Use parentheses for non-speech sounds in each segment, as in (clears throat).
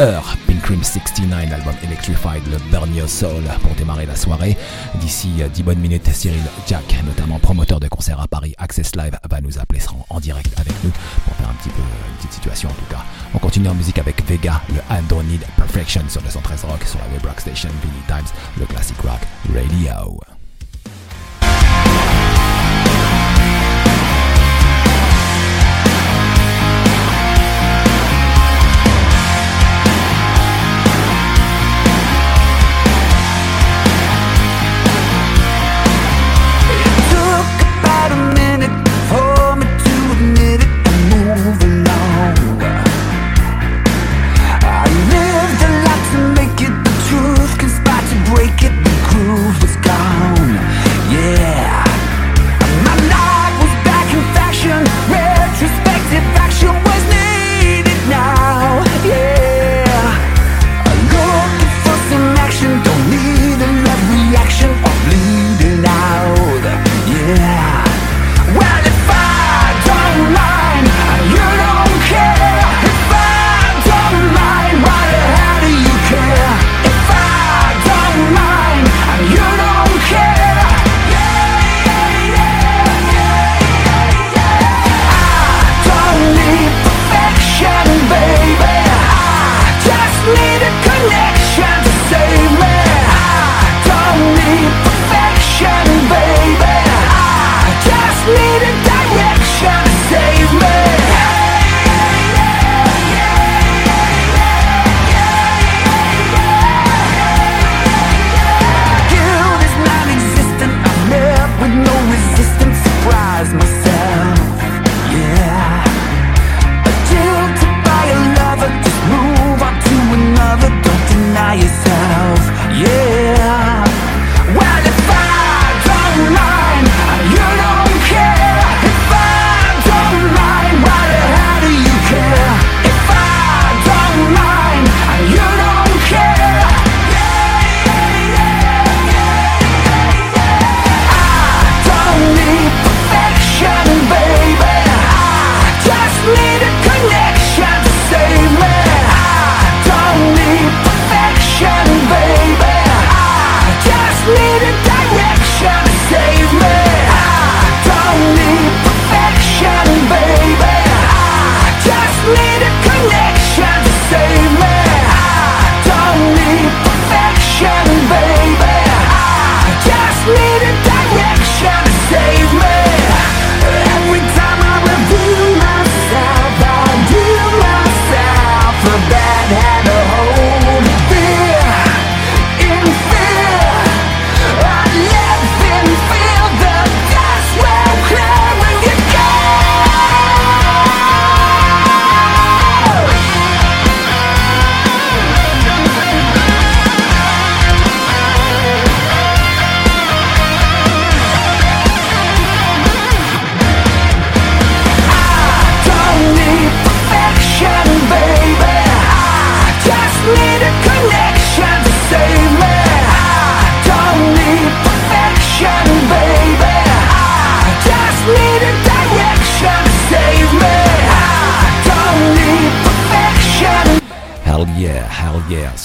Heure. Pink Cream 69, album Electrified, le Burn Your Soul pour démarrer la soirée. D'ici 10 bonnes minutes, Cyril Jack, notamment promoteur de concerts à Paris, Access Live, va nous appeler, sera en direct avec nous pour faire un petit peu une petite situation en tout cas. On continue en musique avec Vega, le I Don't Need Perfection sur le 113 Rock, sur la Web Rock Station, Vinny Times, le Classic Rock Radio.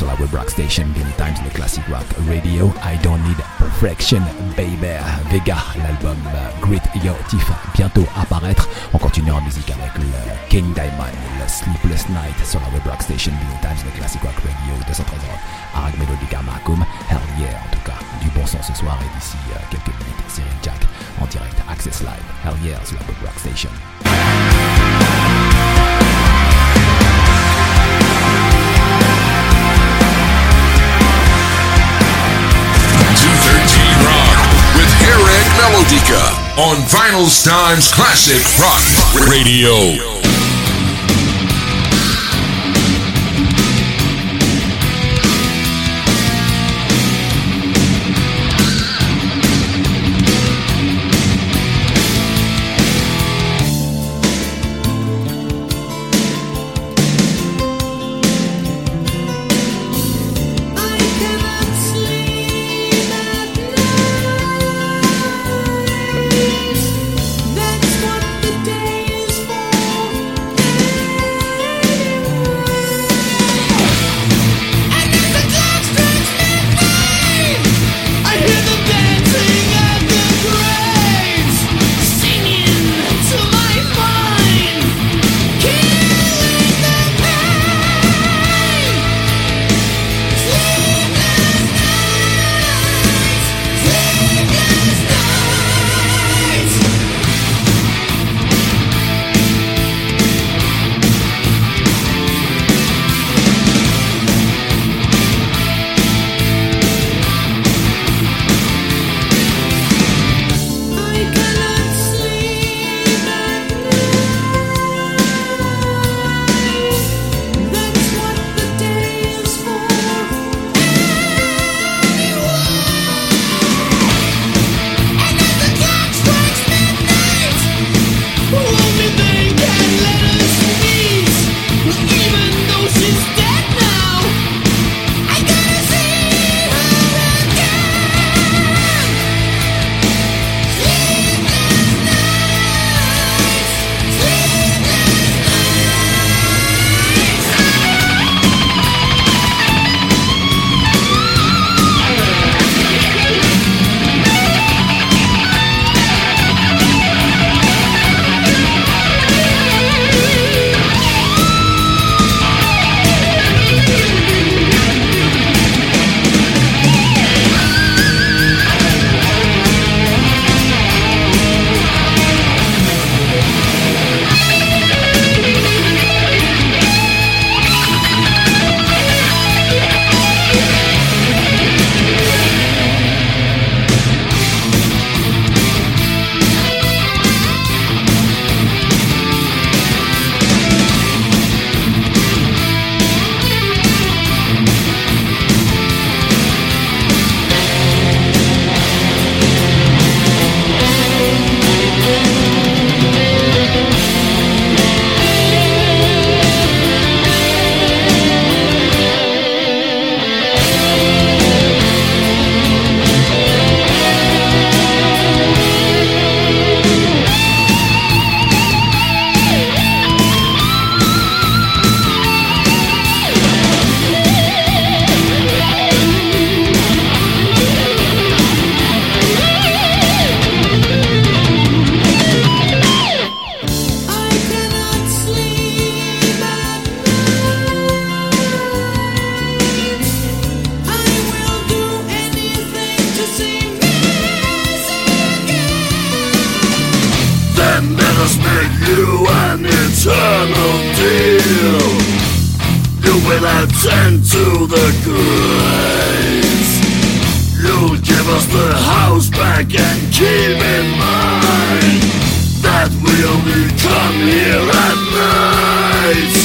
Sur la web rock station Many Times, le classic rock radio. I Don't Need Perfection, Baby. Vega, l'album euh, Great Yo Tiff, bientôt apparaître. On continue en musique avec le King Diamond, le Sleepless Night sur la web rock station Many Times, le classic rock radio 213 Arag Melodica Macum. Hell Yeah, en tout cas, du bon son ce soir et d'ici euh, quelques minutes, Cyril Jack en direct, Access Live. Hell Yeah sur la web rock station. Melodica on Vinyl Times Classic Rock Radio. And let us make you an eternal deal. You will attend to the graves You'll give us the house back and keep in mind That we only come here at night.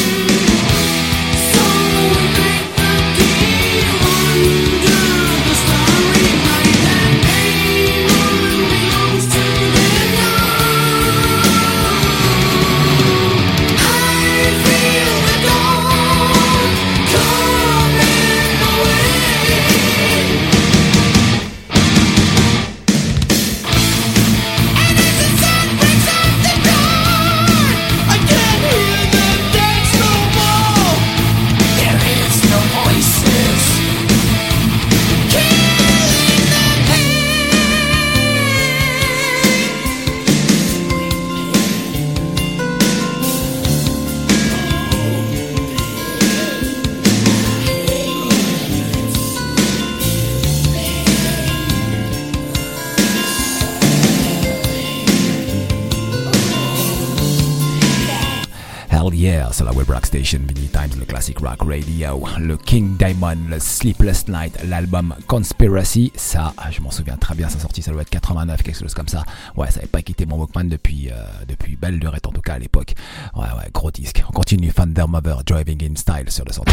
Web rock station Vinny Times, le classic rock radio, le King Diamond, le Sleepless Night, l'album Conspiracy. Ça, je m'en souviens très bien, sa sortie, ça doit être 89, quelque chose comme ça. Ouais, ça n'avait pas quitté mon Walkman depuis, euh, depuis belle lurette en tout cas à l'époque. Ouais, ouais, gros disque. On continue Thunder Mother Driving in Style sur le centre.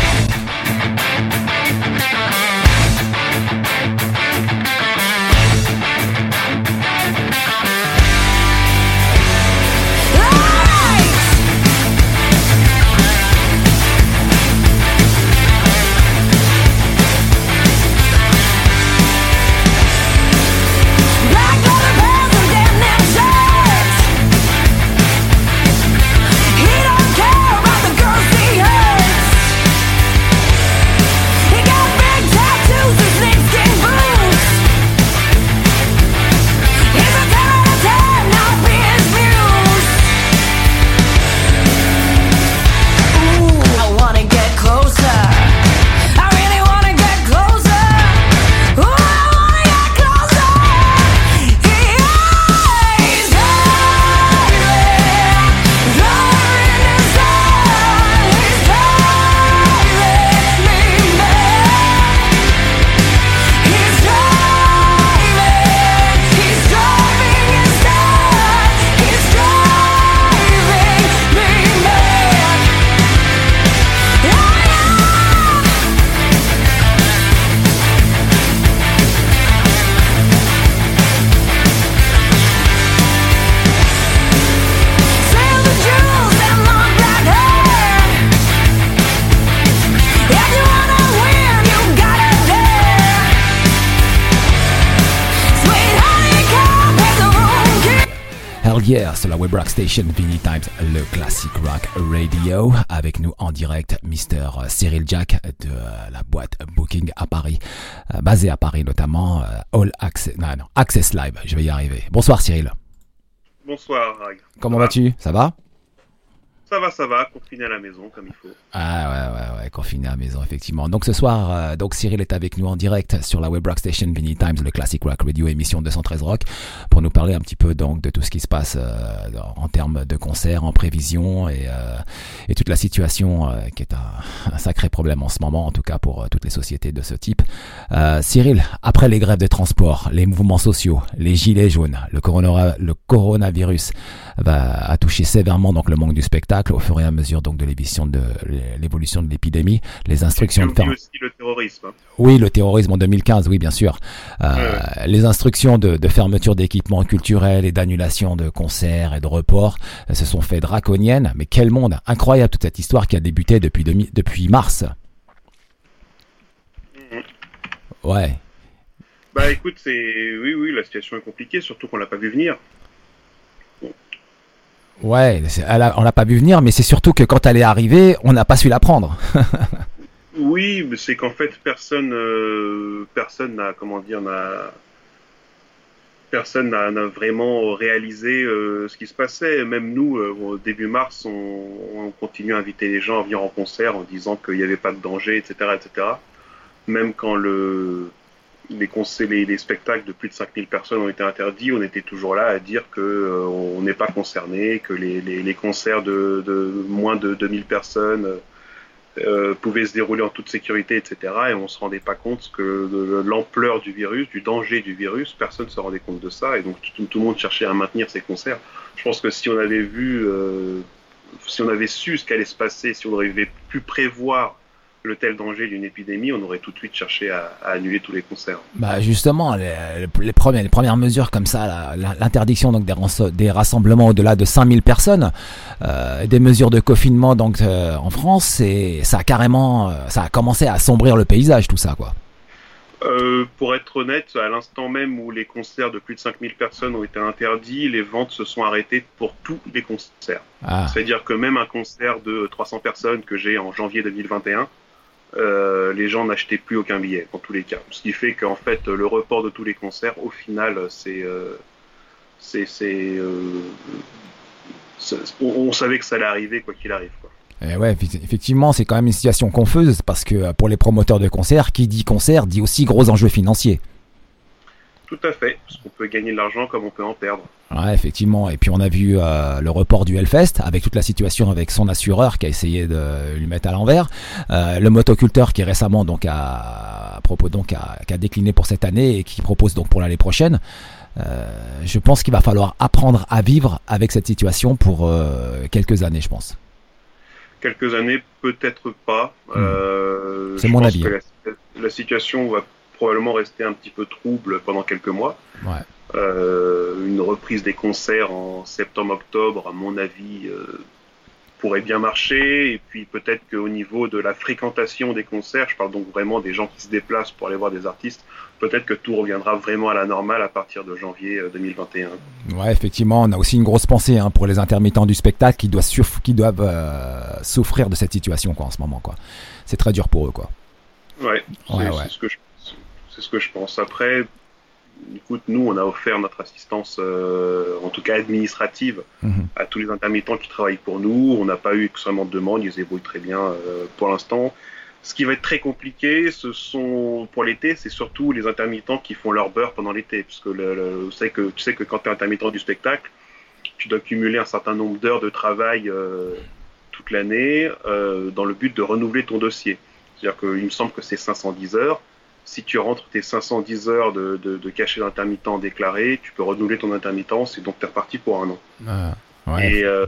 hier web rock station Vinny Times, le classic rock radio. Avec nous en direct, Mr. Cyril Jack de la boîte Booking à Paris, euh, basé à Paris notamment, euh, All Access, non, non, Access Live. Je vais y arriver. Bonsoir Cyril. Bonsoir. Comment vas-tu? Ça va? Ça va, ça va, confiné à la maison comme il faut. Ah ouais, ouais, ouais, confiné à la maison, effectivement. Donc ce soir, euh, donc Cyril est avec nous en direct sur la web rock station Vinny Times, le classic rock radio émission 213 rock, pour nous parler un petit peu donc de tout ce qui se passe euh, en termes de concerts, en prévision et, euh, et toute la situation qui est un, un, sacré problème en ce moment, en tout cas pour toutes les sociétés de ce type. Cyril, après les grèves de transport, les mouvements sociaux, les gilets jaunes, le, le coronavirus va a touché sévèrement donc le manque du spectacle au fur et à mesure donc de l'évolution de l'évolution de l'épidémie, les instructions de faire... aussi le terrorisme. Hein. Oui, le terrorisme en 2015, oui bien sûr. Euh, les instructions de, de fermeture d'équipements culturels et d'annulation de concerts et de reports euh, se sont fait draconiennes. Mais quel monde incroyable toute cette histoire qui a débuté depuis depuis mars. Mhm. Ouais. Bah écoute, c'est oui oui la situation est compliquée, surtout qu'on l'a pas vu venir. Ouais, on l'a pas vu venir, mais c'est surtout que quand elle est arrivée, on n'a pas su la prendre. (laughs) oui, c'est qu'en fait personne, euh, personne n'a, comment dire, n'a, personne n'a vraiment réalisé euh, ce qui se passait. Même nous, euh, au début mars, on, on, continue à inviter les gens à venir en concert en disant qu'il n'y avait pas de danger, etc., etc. Même quand le les, les, spectacles de plus de 5000 personnes ont été interdits, on était toujours là à dire que euh, on n'est pas concerné, que les, les concerts de, moins de 2000 personnes euh, pouvaient se dérouler en toute sécurité, etc. Et on se rendait pas compte que de l'ampleur du virus, du danger du virus, personne ne se rendait compte de ça, et donc tout, le monde cherchait à maintenir ses concerts. Je pense que si on avait vu, euh, si on avait su ce qu'allait se passer, si on avait pu prévoir le tel danger d'une épidémie, on aurait tout de suite cherché à, annuler tous les concerts. Bah justement, les, les, premières, les premières mesures comme ça, l'interdiction donc des, des rassemblements au-delà de 5000 personnes, euh, des mesures de confinement donc euh, en France, et ça a carrément, euh, ça a commencé à assombrir le paysage tout ça quoi. pour être honnête, à l'instant même où les concerts de plus de 5000 personnes ont été interdits, les ventes se sont arrêtées pour tous les concerts. Ah. C'est-à-dire que même un concert de 300 personnes que j'ai en janvier 2021, euh, les gens n'achetaient plus aucun billet, dans tous les cas. Ce qui fait qu'en fait, le report de tous les concerts, au final, c'est. Euh. Euh, on, savait que ça allait arriver, quoi qu'il arrive. Eh ouais, effectivement, c'est quand même une situation confuse parce que pour les promoteurs de concerts, qui dit concert dit aussi gros enjeux financiers. Tout à fait, parce qu'on peut gagner de l'argent comme on peut en perdre. Ouais, effectivement. Et puis on a vu euh, le report du Hellfest avec toute la situation avec son assureur qui a essayé de lui mettre à l'envers. Euh, le motoculteur qui récemment donc propos donc a, qui a décliné pour cette année et qui propose donc pour l'année prochaine. Euh, je pense qu'il va falloir apprendre à vivre avec cette situation pour quelques années, je pense. Quelques années, peut-être pas. Hmm. C'est mon avis. Hein. La, la, situation va probablement rester un petit peu trouble pendant quelques mois. Ouais. Euh, une reprise des concerts en septembre-octobre, à mon avis, euh, pourrait bien marcher. Et puis peut-être qu'au niveau de la fréquentation des concerts, je parle donc vraiment des gens qui se déplacent pour aller voir des artistes, peut-être que tout reviendra vraiment à la normale à partir de janvier 2021. Euh, ouais, effectivement, on a aussi une grosse pensée hein, pour les intermittents du spectacle qui doivent, qui doivent souffrir de cette situation quoi, en ce moment. Quoi. C'est très dur pour eux. Quoi. Ouais, c'est ce que je c'est ce que je pense. Après, écoute, nous, on a offert notre assistance, euh, en tout cas administrative, mhm. à tous les intermittents qui travaillent pour nous. On n'a pas eu extrêmement de demandes, ils se débrouillent très bien euh, pour l'instant. Ce qui va être très compliqué, ce sont pour l'été, c'est surtout les intermittents qui font leur beurre pendant l'été, puisque le, que, tu sais que quand tu es intermittent du spectacle, tu dois cumuler un certain nombre d'heures de travail euh, toute l'année dans le but de renouveler ton dossier. C'est-à-dire qu'il me semble que c'est 510 heures si tu rentres tes 510 heures de, de, cachet d'intermittent déclaré, tu peux renouveler ton intermittence et donc tu es reparti pour un an. Ah, et euh,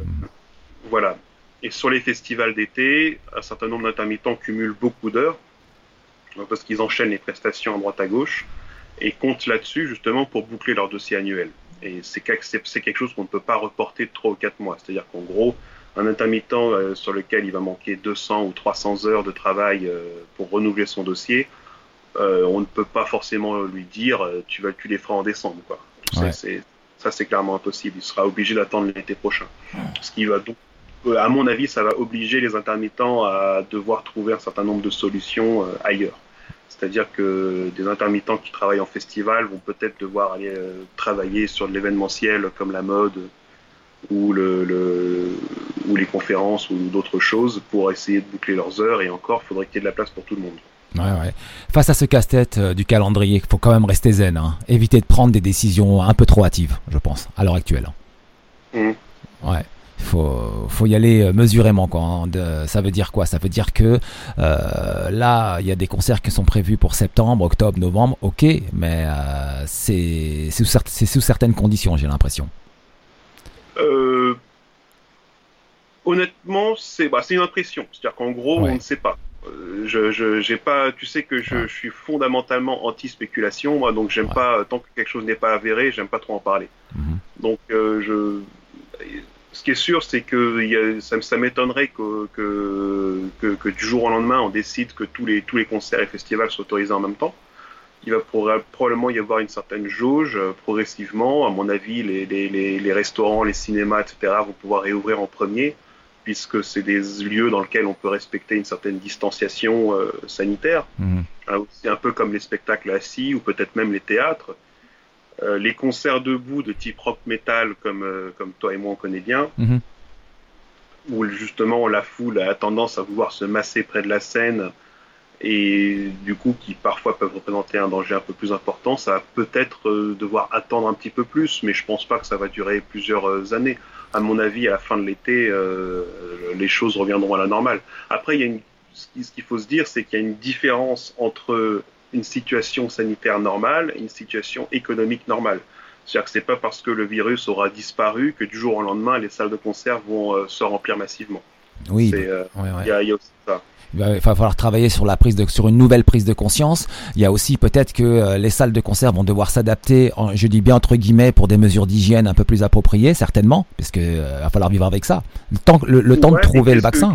voilà. Et sur les festivals d'été, un certain nombre d'intermittents cumulent beaucoup d'heures parce qu'ils enchaînent les prestations à droite à gauche et comptent là-dessus justement pour boucler leur dossier annuel. Et c'est quelque chose qu'on ne peut pas reporter de 3 ou 4 mois. C'est-à-dire qu'en gros, un intermittent euh, sur lequel il va manquer 200 ou 300 heures de travail euh, pour renouveler son dossier, euh, on ne peut pas forcément lui dire euh, tu vas tu les feras en décembre quoi. Ça c'est clairement impossible. Il sera obligé d'attendre l'été prochain. Ce qui va donc, euh, à mon avis, ça va obliger les intermittents à devoir trouver un certain nombre de solutions ailleurs. C'est-à-dire que des intermittents qui travaillent en festival vont peut-être devoir aller travailler sur de l'événementiel comme la mode ou, le, ou les conférences ou d'autres choses pour essayer de boucler leurs heures. Et encore, il faudrait qu'il y ait de la place pour tout le monde. Ouais, ouais. Face à ce casse-tête euh, du calendrier, il faut quand même rester zen. Hein. Éviter de prendre des décisions un peu trop hâtives, je pense, à l'heure actuelle. Mmh. Ouais. Il faut, faut y aller euh, mesurément. Quoi. Hein. ça veut dire quoi? Ça veut dire que euh, là, il y a des concerts qui sont prévus pour septembre, octobre, novembre, ok, mais c'est sous, sous, certaines conditions, j'ai l'impression. honnêtement, c'est bah, une impression. C'est-à-dire qu'en gros, on ne sait pas. Euh, je, j'ai pas, tu sais que je, suis fondamentalement anti-spéculation, moi, donc j'aime pas, tant que quelque chose n'est pas avéré, j'aime pas trop en parler. Mhm. Donc, euh, je, ce qui est sûr, c'est que y a, ça, ça m'étonnerait que, que, que, du jour au lendemain, on décide que tous les, tous les concerts et festivals soient autorisés en même temps. Il va probablement y avoir une certaine jauge euh, progressivement. À mon avis, les, les, les, les restaurants, les cinémas, etc., vont pouvoir réouvrir en premier puisque c'est des lieux dans lesquels on peut respecter une certaine distanciation euh, sanitaire. Hein, c'est un peu comme les spectacles assis ou peut-être même les théâtres. Euh, les concerts debout de type rock metal, comme, euh, comme toi et moi on connaît bien, mhm. où justement la foule a tendance à vouloir se masser près de la scène et du coup qui parfois peuvent représenter un danger un peu plus important, ça va peut-être devoir attendre un petit peu plus, mais je pense pas que ça va durer plusieurs années à mon avis, à la fin de l'été, euh, les choses reviendront à la normale. Après, il y a ce qu'il faut se dire, c'est qu'il y a une différence entre une situation sanitaire normale et une situation économique normale. C'est-à-dire que c'est pas parce que le virus aura disparu que du jour au lendemain, les salles de concert vont euh, se remplir massivement. Oui, euh, il y, a aussi ça il va falloir travailler sur la prise de, sur une nouvelle prise de conscience. Il y a aussi peut-être que euh, les salles de concert vont devoir s'adapter, je dis bien entre guillemets, pour des mesures d'hygiène un peu plus appropriées, certainement, parce que euh, va falloir vivre avec ça. Le temps, le, temps de trouver le vaccin.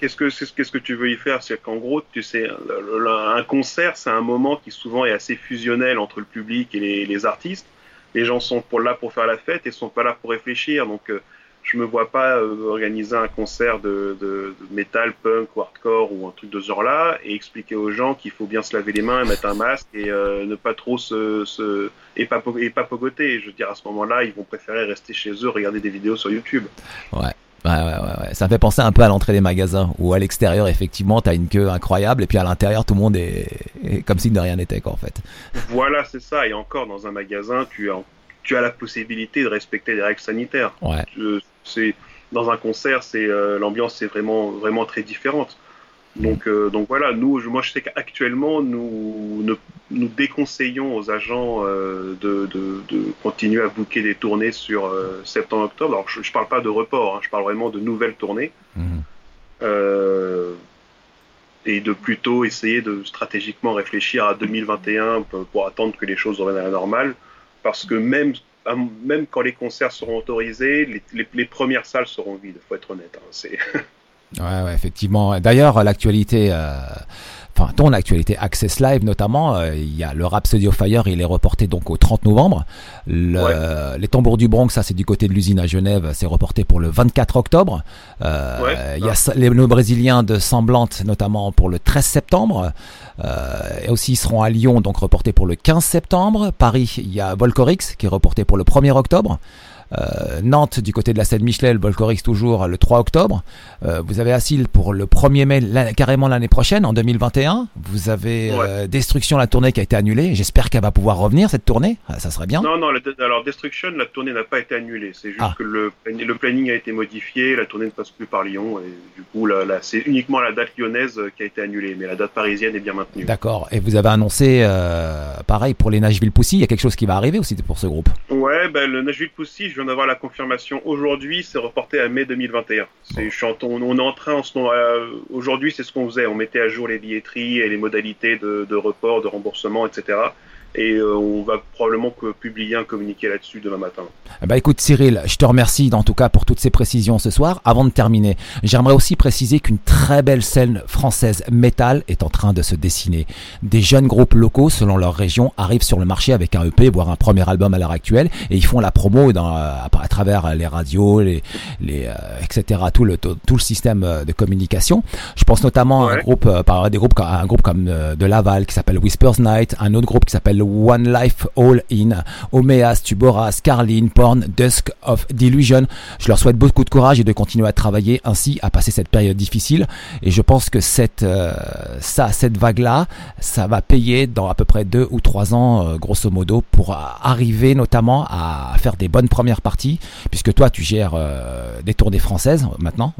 Qu'est-ce que qu'est-ce que tu veux y faire? C'est qu'en gros, tu sais, un concert, c'est un moment qui souvent est assez fusionnel entre le public et les, les artistes. Les gens sont pour là pour faire la fête et sont pas là pour réfléchir. Donc euh, je me vois pas euh, organiser un concert de, de, de, metal, punk ou hardcore ou un truc de ce genre-là et expliquer aux gens qu'il faut bien se laver les mains, mettre un masque et euh, ne pas trop se, se et pas, et pas pogoter. Je veux dire, à ce moment-là, ils vont préférer rester chez eux, regarder des vidéos sur YouTube. Ouais. Ouais, ouais, ouais, Ça me fait penser un peu à l'entrée des magasins, où à l'extérieur, effectivement, tu as une queue incroyable, et puis à l'intérieur, tout le monde est... comme si de rien n'était, quoi, en fait. Voilà, c'est ça. Et encore, dans un magasin, tu as, tu as la possibilité de respecter les règles sanitaires. Ouais. C'est dans un concert, c'est euh, l'ambiance c'est vraiment vraiment très différente. Donc, euh, donc voilà, nous, moi je sais qu'actuellement, nous, nous, déconseillons aux agents euh, de, de, de, continuer à booker des tournées sur septembre-octobre. Alors je ne parle pas de report, hein, je parle vraiment de nouvelles tournées. Mhm. et de plutôt essayer de stratégiquement réfléchir à 2021 pour, pour attendre que les choses reviennent à la normale. Parce que même même quand les concerts seront autorisés, les, premières salles seront vides, faut être honnête. Hein, (laughs) ouais, ouais, effectivement. D'ailleurs, l'actualité, euh, enfin, ton actualité Access Live notamment, euh, il y a le Rhapsody of Fire, il est reporté donc au 30 novembre. Les Tambours du Bronx, ça c'est du côté de l'usine à Genève, c'est reporté pour le 24 octobre. Euh, il y a les, Brésiliens de Semblante notamment pour le 13 septembre. Euh, et aussi ils seront à Lyon, donc reporté pour le 15 septembre. Paris, il y a Volcorix qui est reporté pour le 1er octobre. Euh, Nantes du côté de la scène Michel, Volcorix toujours le 3 octobre. Euh, vous avez Asile pour le 1er mai, carrément l'année prochaine, en 2021. Vous avez euh, Destruction, la tournée qui a été annulée. J'espère qu'elle va pouvoir revenir cette tournée. Ah, ça serait bien. Non, non, alors Destruction, la tournée n'a pas été annulée. C'est juste ah. que le, le, planning a été modifié, la tournée ne passe plus par Lyon. Et du coup, là, c'est uniquement la date lyonnaise qui a été annulée. Mais la date parisienne est bien maintenue. D'accord. Et vous avez annoncé, pareil, pour les Nashville Pussy, il y a quelque chose qui va arriver aussi pour ce groupe Ouais, ben, le Nashville Pussy, viens d'avoir la confirmation aujourd'hui, c'est reporté à mai 2021. C'est, on, on, est en train en ce moment, euh, aujourd'hui, c'est ce qu'on faisait. On mettait à jour les billetteries et les modalités de, de report, de remboursement, etc et euh, on va probablement publier un communiqué là-dessus demain matin. Bah écoute Cyril, je te remercie en tout cas pour toutes ces précisions ce soir. Avant de terminer, j'aimerais aussi préciser qu'une très belle scène française métal est en train de se dessiner. Des jeunes groupes locaux selon leur région arrivent sur le marché avec un EP, voire un premier album à l'heure actuelle, et ils font la promo dans, à, travers les radios, les, les euh, etc. Tout le tout, le système euh, de communication. Je pense notamment à un groupe, par des groupes, un groupe comme de Laval qui s'appelle Whispers Night, un autre groupe qui s'appelle One Life All In, Omeas, Tuboras, Carlin, Porn, Dusk of Delusion. Je leur souhaite beaucoup de courage et de continuer à travailler ainsi, à passer cette période difficile. Et je pense que cette, euh, ça, cette vague-là, ça va payer dans à peu près deux ou trois ans, euh, grosso modo, pour arriver notamment à faire des bonnes premières parties, puisque toi, tu gères euh, des tournées françaises maintenant.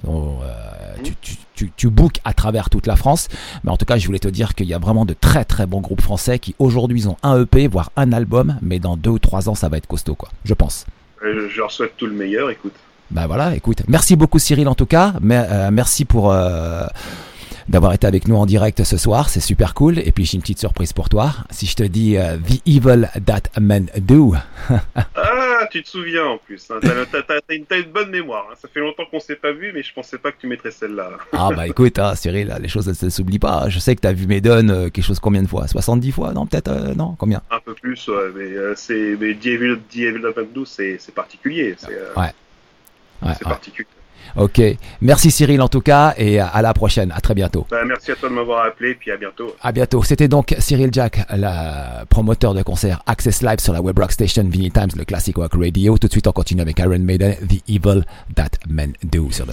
Tu, tu bookes à travers toute la France. Mais en tout cas, je voulais te dire qu'il y a vraiment de très très bons groupes français qui aujourd'hui ont un EP, voire un album, mais dans deux ou trois ans, ça va être costaud, quoi. Je pense. Euh, je leur souhaite tout le meilleur, écoute. Bah voilà, écoute. Merci beaucoup Cyril en tout cas. Mais, euh, merci pour euh, d'avoir été avec nous en direct ce soir. C'est super cool. Et puis j'ai une petite surprise pour toi. Si je te dis The Evil That Men Do. (laughs) ah, tu te souviens en plus. Hein. T'as une, une, bonne mémoire. Hein. Ça fait longtemps qu'on s'est pas vu, mais je pensais pas que tu mettrais celle-là. ah bah écoute, hein, Cyril, les choses ne s'oublient pas. Je sais que t'as vu Medon euh, quelque chose combien de fois? 70 fois Non, peut-être euh, Non, combien? Un peu plus, ouais, mais euh, c'est mais The Evil, The Evil That Men Do, c'est particulier. ouais. Ouais, c'est particulier. Ok. Merci Cyril en tout cas et à la prochaine. À très bientôt. Bah, merci à toi de m'avoir appelé puis à bientôt. À bientôt. C'était donc Cyril Jack, le promoteur de concert Access Live sur la web rock station Vinny Times, le Classic Rock Radio. Tout de suite, on continue avec Iron Maiden, The Evil That Men Do sur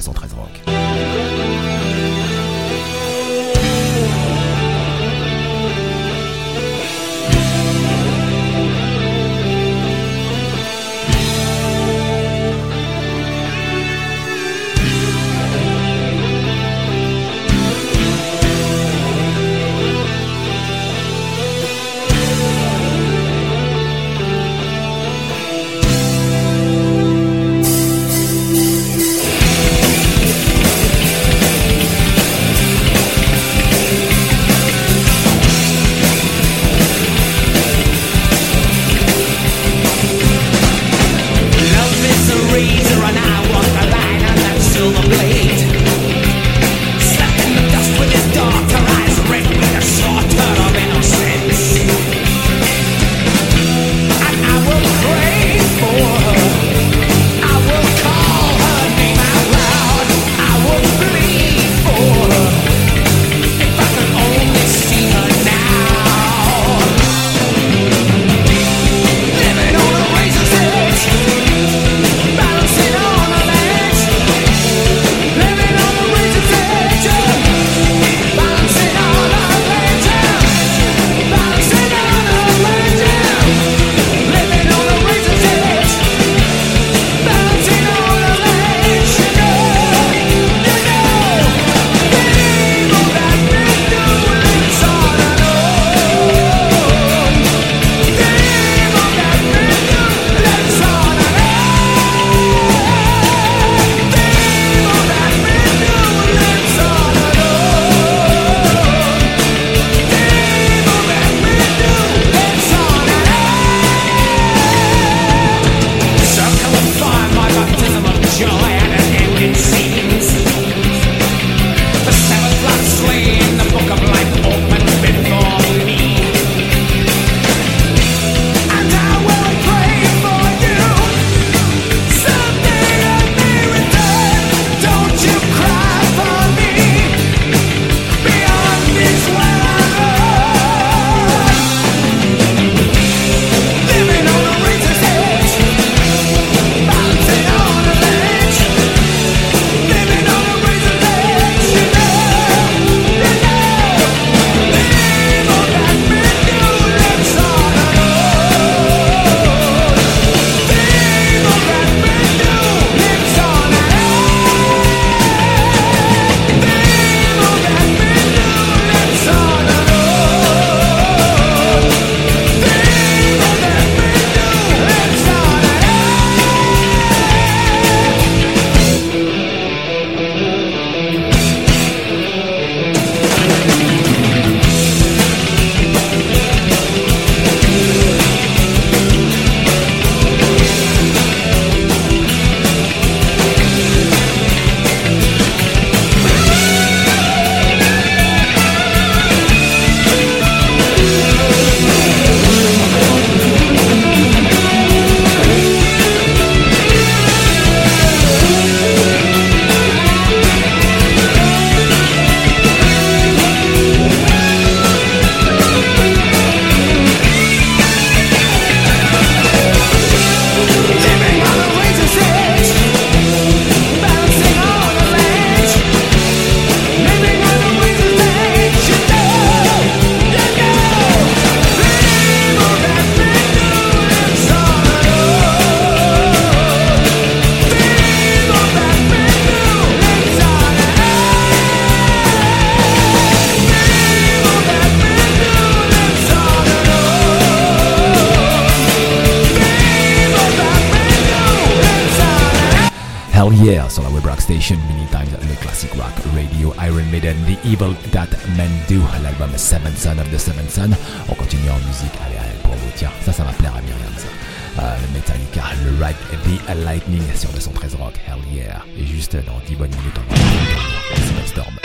le 113 Rock. Rock Station, many times le classic rock radio, Iron Maiden, The Evil That Men Do, l'album Seven Son of the Seven Son. On continue en musique, allez, allez, pour vous, tiens, ça, ça va plaire à Myriam, ça. Euh, Metallica, le Ride the Lightning sur le 113 Rock, hell yeah. Et juste dans 10 bonnes minutes, on va Storm.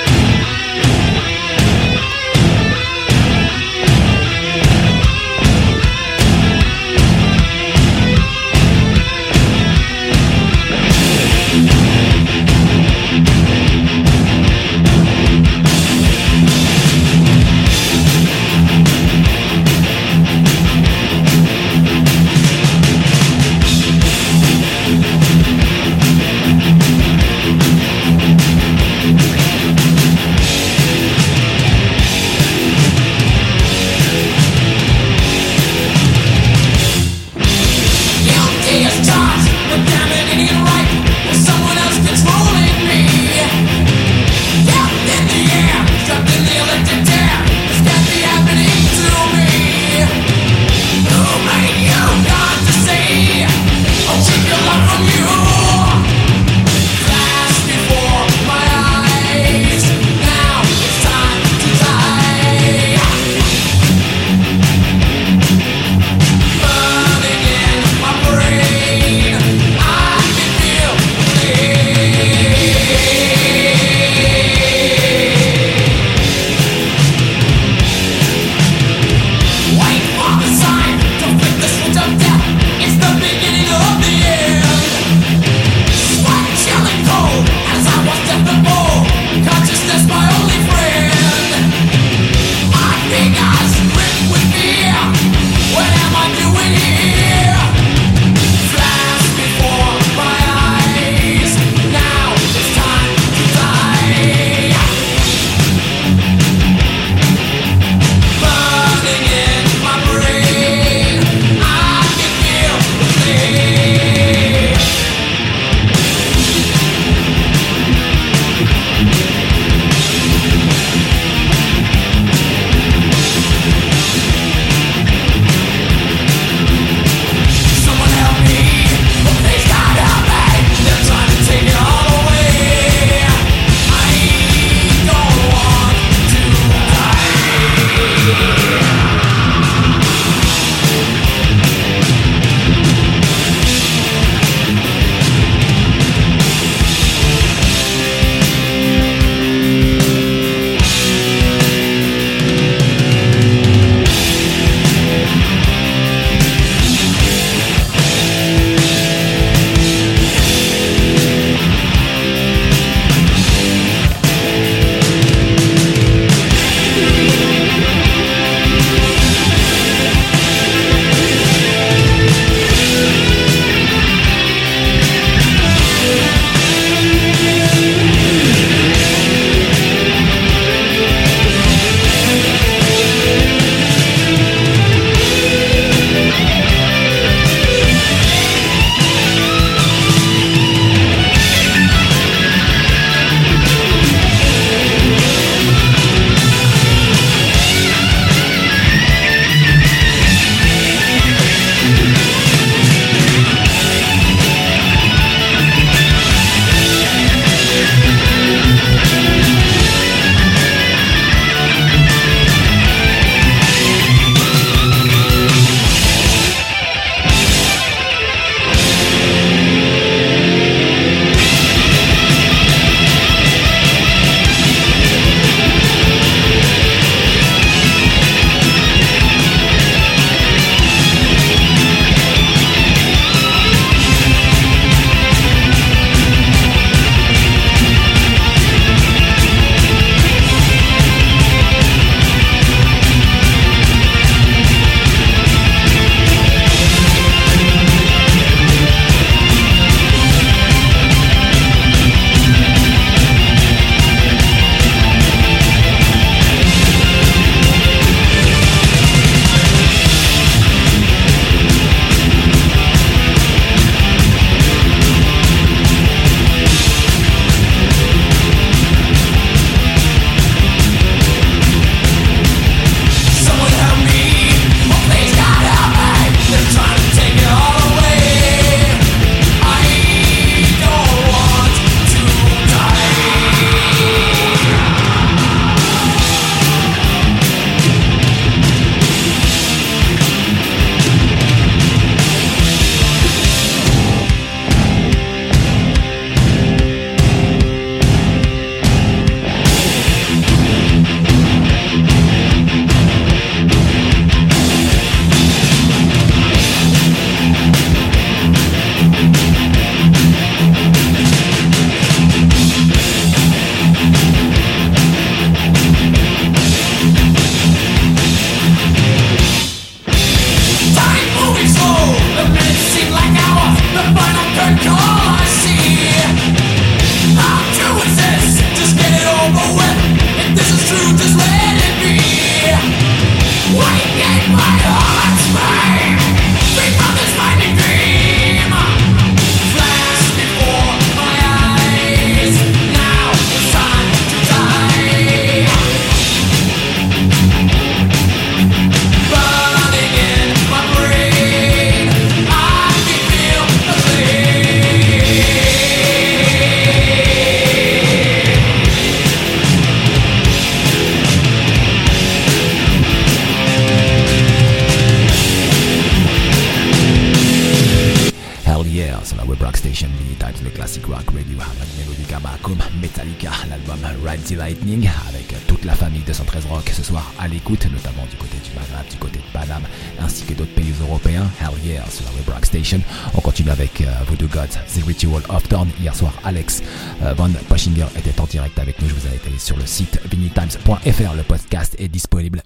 Sur le site vinyltimes.fr. Le podcast est disponible.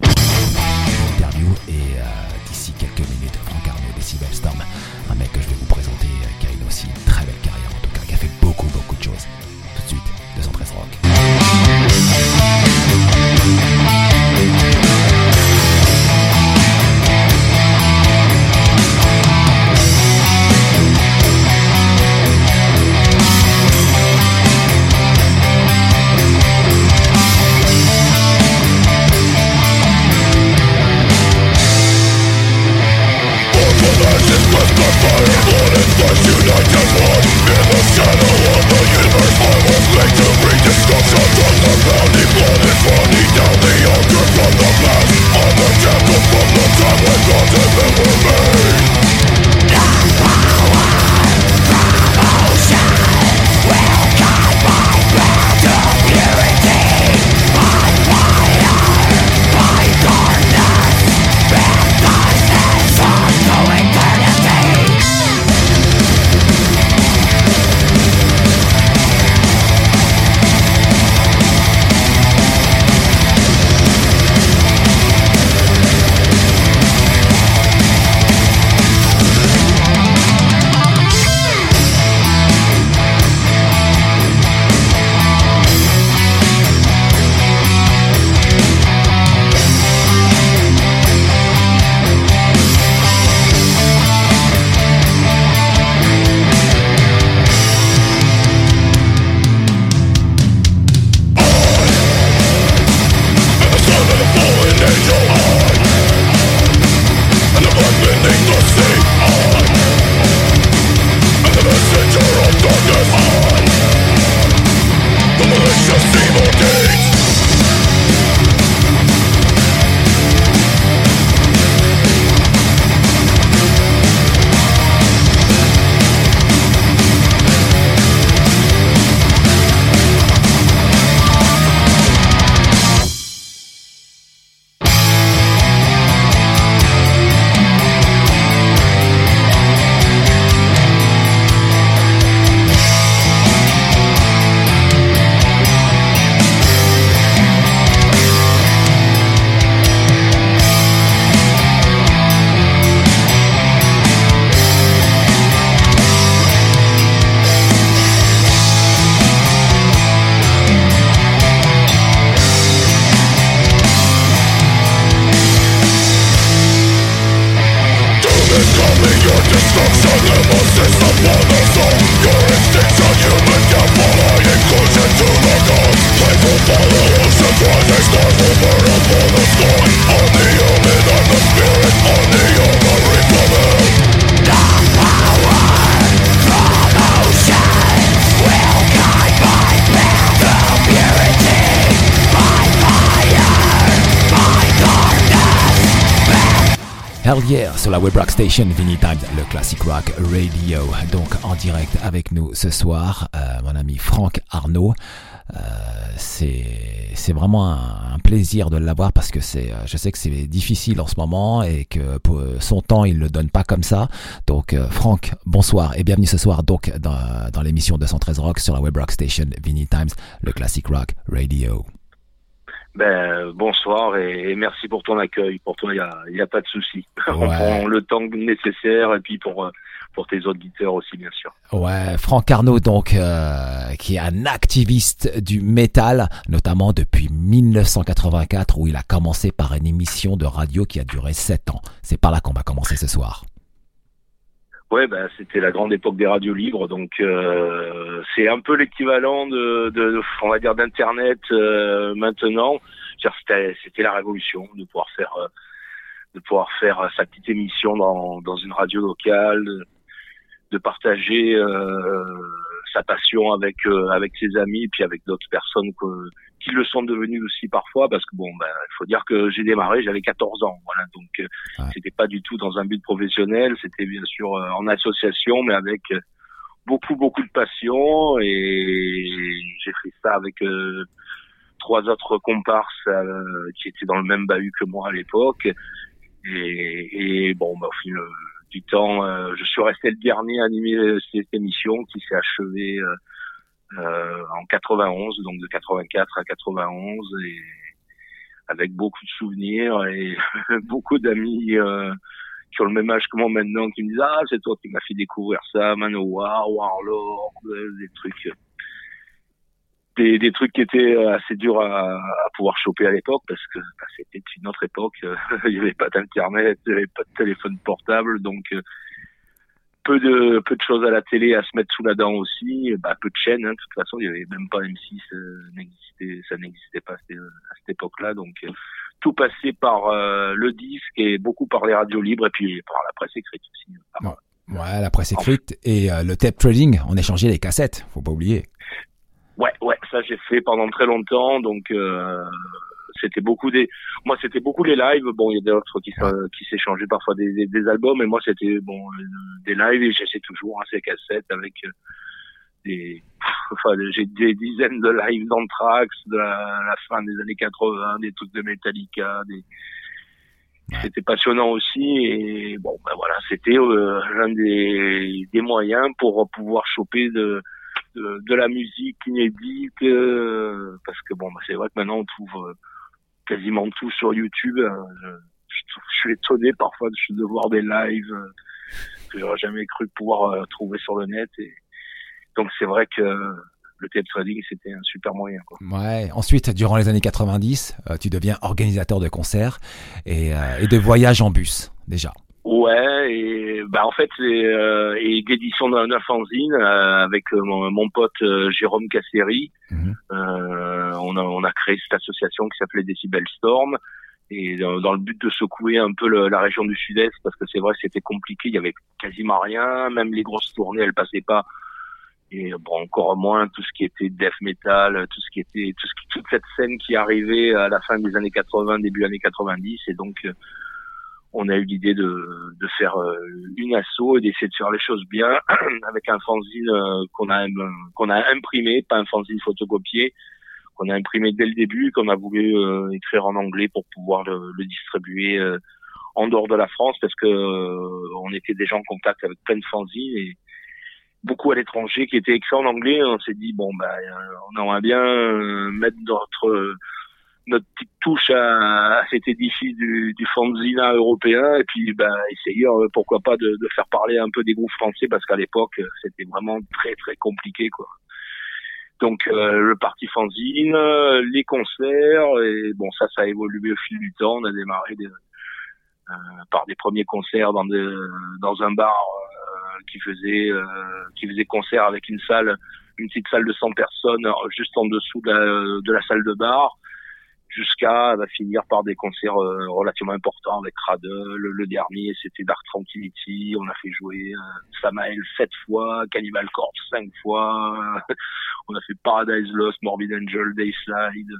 Interview et euh, d'ici quelques minutes, Franck Arnaud des Storm, un mec que je vais vous présenter, qui a une aussi très belle carrière en tout cas, qui a fait beaucoup beaucoup de choses. Tout de suite, 213 Rock. Yeah sur la Web Rock Station, Vinny Times, le Classic Rock Radio. Donc en direct avec nous ce soir, euh, mon ami Franck Arnaud. Euh, c'est vraiment un, plaisir de l'avoir parce que c'est euh, je sais que c'est difficile en ce moment et que pour son temps il le donne pas comme ça. Donc euh, Franck, bonsoir et bienvenue ce soir donc dans, dans l'émission 213 Rock sur la Web Rock Station, Vinny Times, le Classic Rock Radio. Ben, bonsoir et, et, merci pour ton accueil. Pour toi, il n'y a, y a pas de souci. Ouais. (laughs) On prend le temps nécessaire et puis pour, pour tes auditeurs aussi, bien sûr. Ouais, Franck Arnaud, donc, euh, qui est un activiste du métal, notamment depuis 1984, où il a commencé par une émission de radio qui a duré 7 ans. C'est par là qu'on va commencer ce soir. Ouais, ben, c'était la grande époque des radios libres, donc euh, c'est un peu l'équivalent de, de, on va dire, d'internet euh, maintenant. C'était, la révolution de pouvoir faire, euh, de pouvoir faire sa petite émission dans, dans une radio locale, de partager euh, sa passion avec avec ses amis, puis avec d'autres personnes que, qui le sont devenus aussi parfois parce que bon ben il faut dire que j'ai démarré j'avais 14 ans voilà. Donc ouais. c'était pas du tout dans un but professionnel. C'était bien sûr euh, en association mais avec euh, beaucoup beaucoup de passion. Et j'ai fait ça avec trois autres comparses qui étaient dans le même bahut que moi à l'époque. Et, et, bon bah, au fil du temps je suis resté le dernier à animer cette émission qui s'est achevée euh, en 91, donc de 84 à 91, et avec beaucoup de souvenirs et (laughs) beaucoup d'amis euh, qui ont le même âge que moi maintenant, qui me disent ah c'est toi qui m'as fait découvrir ça, Manowar, Warlord, des trucs, des, trucs qui étaient assez durs à, pouvoir choper à l'époque parce que bah, c'était une autre époque, (laughs) il n'y avait pas d'internet, il n'y avait pas de téléphone portable, donc euh, peu de peu de choses à la télé à se mettre sous la dent aussi, bah, peu de chaînes. Hein. De toute façon, il y avait même pas M6, euh, n'existait, ça n'existait pas à cette, époque-là. Donc euh, tout passait par euh, le disque et beaucoup par les radios libres et puis par la presse écrite aussi. Ouais, la presse écrite et le tape trading. On échangeait les cassettes, faut pas oublier. Ouais, ouais, ça j'ai fait pendant très longtemps. Donc c'était beaucoup des moi c'était beaucoup les lives. Bon il y a d'autres qui qui s'échangeaient parfois des, des, albums mais moi c'était bon euh, des lives et j'essaie toujours hein, ces cassettes avec euh, des enfin j'ai des dizaines de lives d'Anthrax de la, fin des années 80 des trucs de Metallica des c'était passionnant aussi et bon ben voilà c'était euh, l'un des, des moyens pour pouvoir choper de de, de la musique inédite euh, parce que bon ben c'est vrai que maintenant on trouve quasiment tout sur YouTube. Euh, je, suis étonné parfois de, voir des lives euh, que j'aurais jamais cru pouvoir euh, trouver sur le net. Et donc c'est vrai que le tape trading c'était un super moyen. Quoi. Ouais. Ensuite, durant les années 90, tu deviens organisateur de concerts et de voyages en bus déjà. Ouais, et bah en fait c'est euh, et d'édition d'un fanzine euh, avec euh, mon, pote euh, Jérôme Casseri. Mhm. on a on a créé cette association qui s'appelait Decibel Storm et dans, le but de secouer un peu la région du Sud-Est parce que c'est vrai c'était compliqué, il y avait quasiment rien, même les grosses tournées elles passaient pas et bon encore moins tout ce qui était death metal, tout ce qui était tout ce qui, toute cette scène qui arrivait à la fin des années 80, début années 90 et donc on a eu l'idée de, de faire euh, une asso et d'essayer de faire les choses bien (clears throat) avec un fanzine euh, qu'on a qu'on a imprimé, pas un fanzine photocopié, qu'on a imprimé dès le début, qu'on a voulu euh, écrire en anglais pour pouvoir le, le distribuer en dehors de la France parce que on était déjà en contact avec plein de fanzines et beaucoup à l'étranger qui étaient écrits en anglais. On s'est dit bon bah on aimerait bien mettre notre notre petite touche à, cet édifice du, du fanzina européen et puis bah, essayer euh, pourquoi pas de, de, faire parler un peu des groupes français parce qu'à l'époque c'était vraiment très très compliqué quoi. Donc euh, le parti fanzine, les concerts et bon ça ça a évolué au fil du temps. On a démarré euh, par des premiers concerts dans, des, dans un bar qui faisait qui faisait concert avec une salle une petite salle de 100 personnes juste en dessous de la, de la salle de bar jusqu'à va finir par des concerts euh, relativement importants avec Radle. Le, dernier, c'était Dark Tranquility. On a fait jouer euh, Samael sept fois, Cannibal Corpse cinq fois. (laughs) on a fait Paradise Lost, Morbid Angel, Dayslide,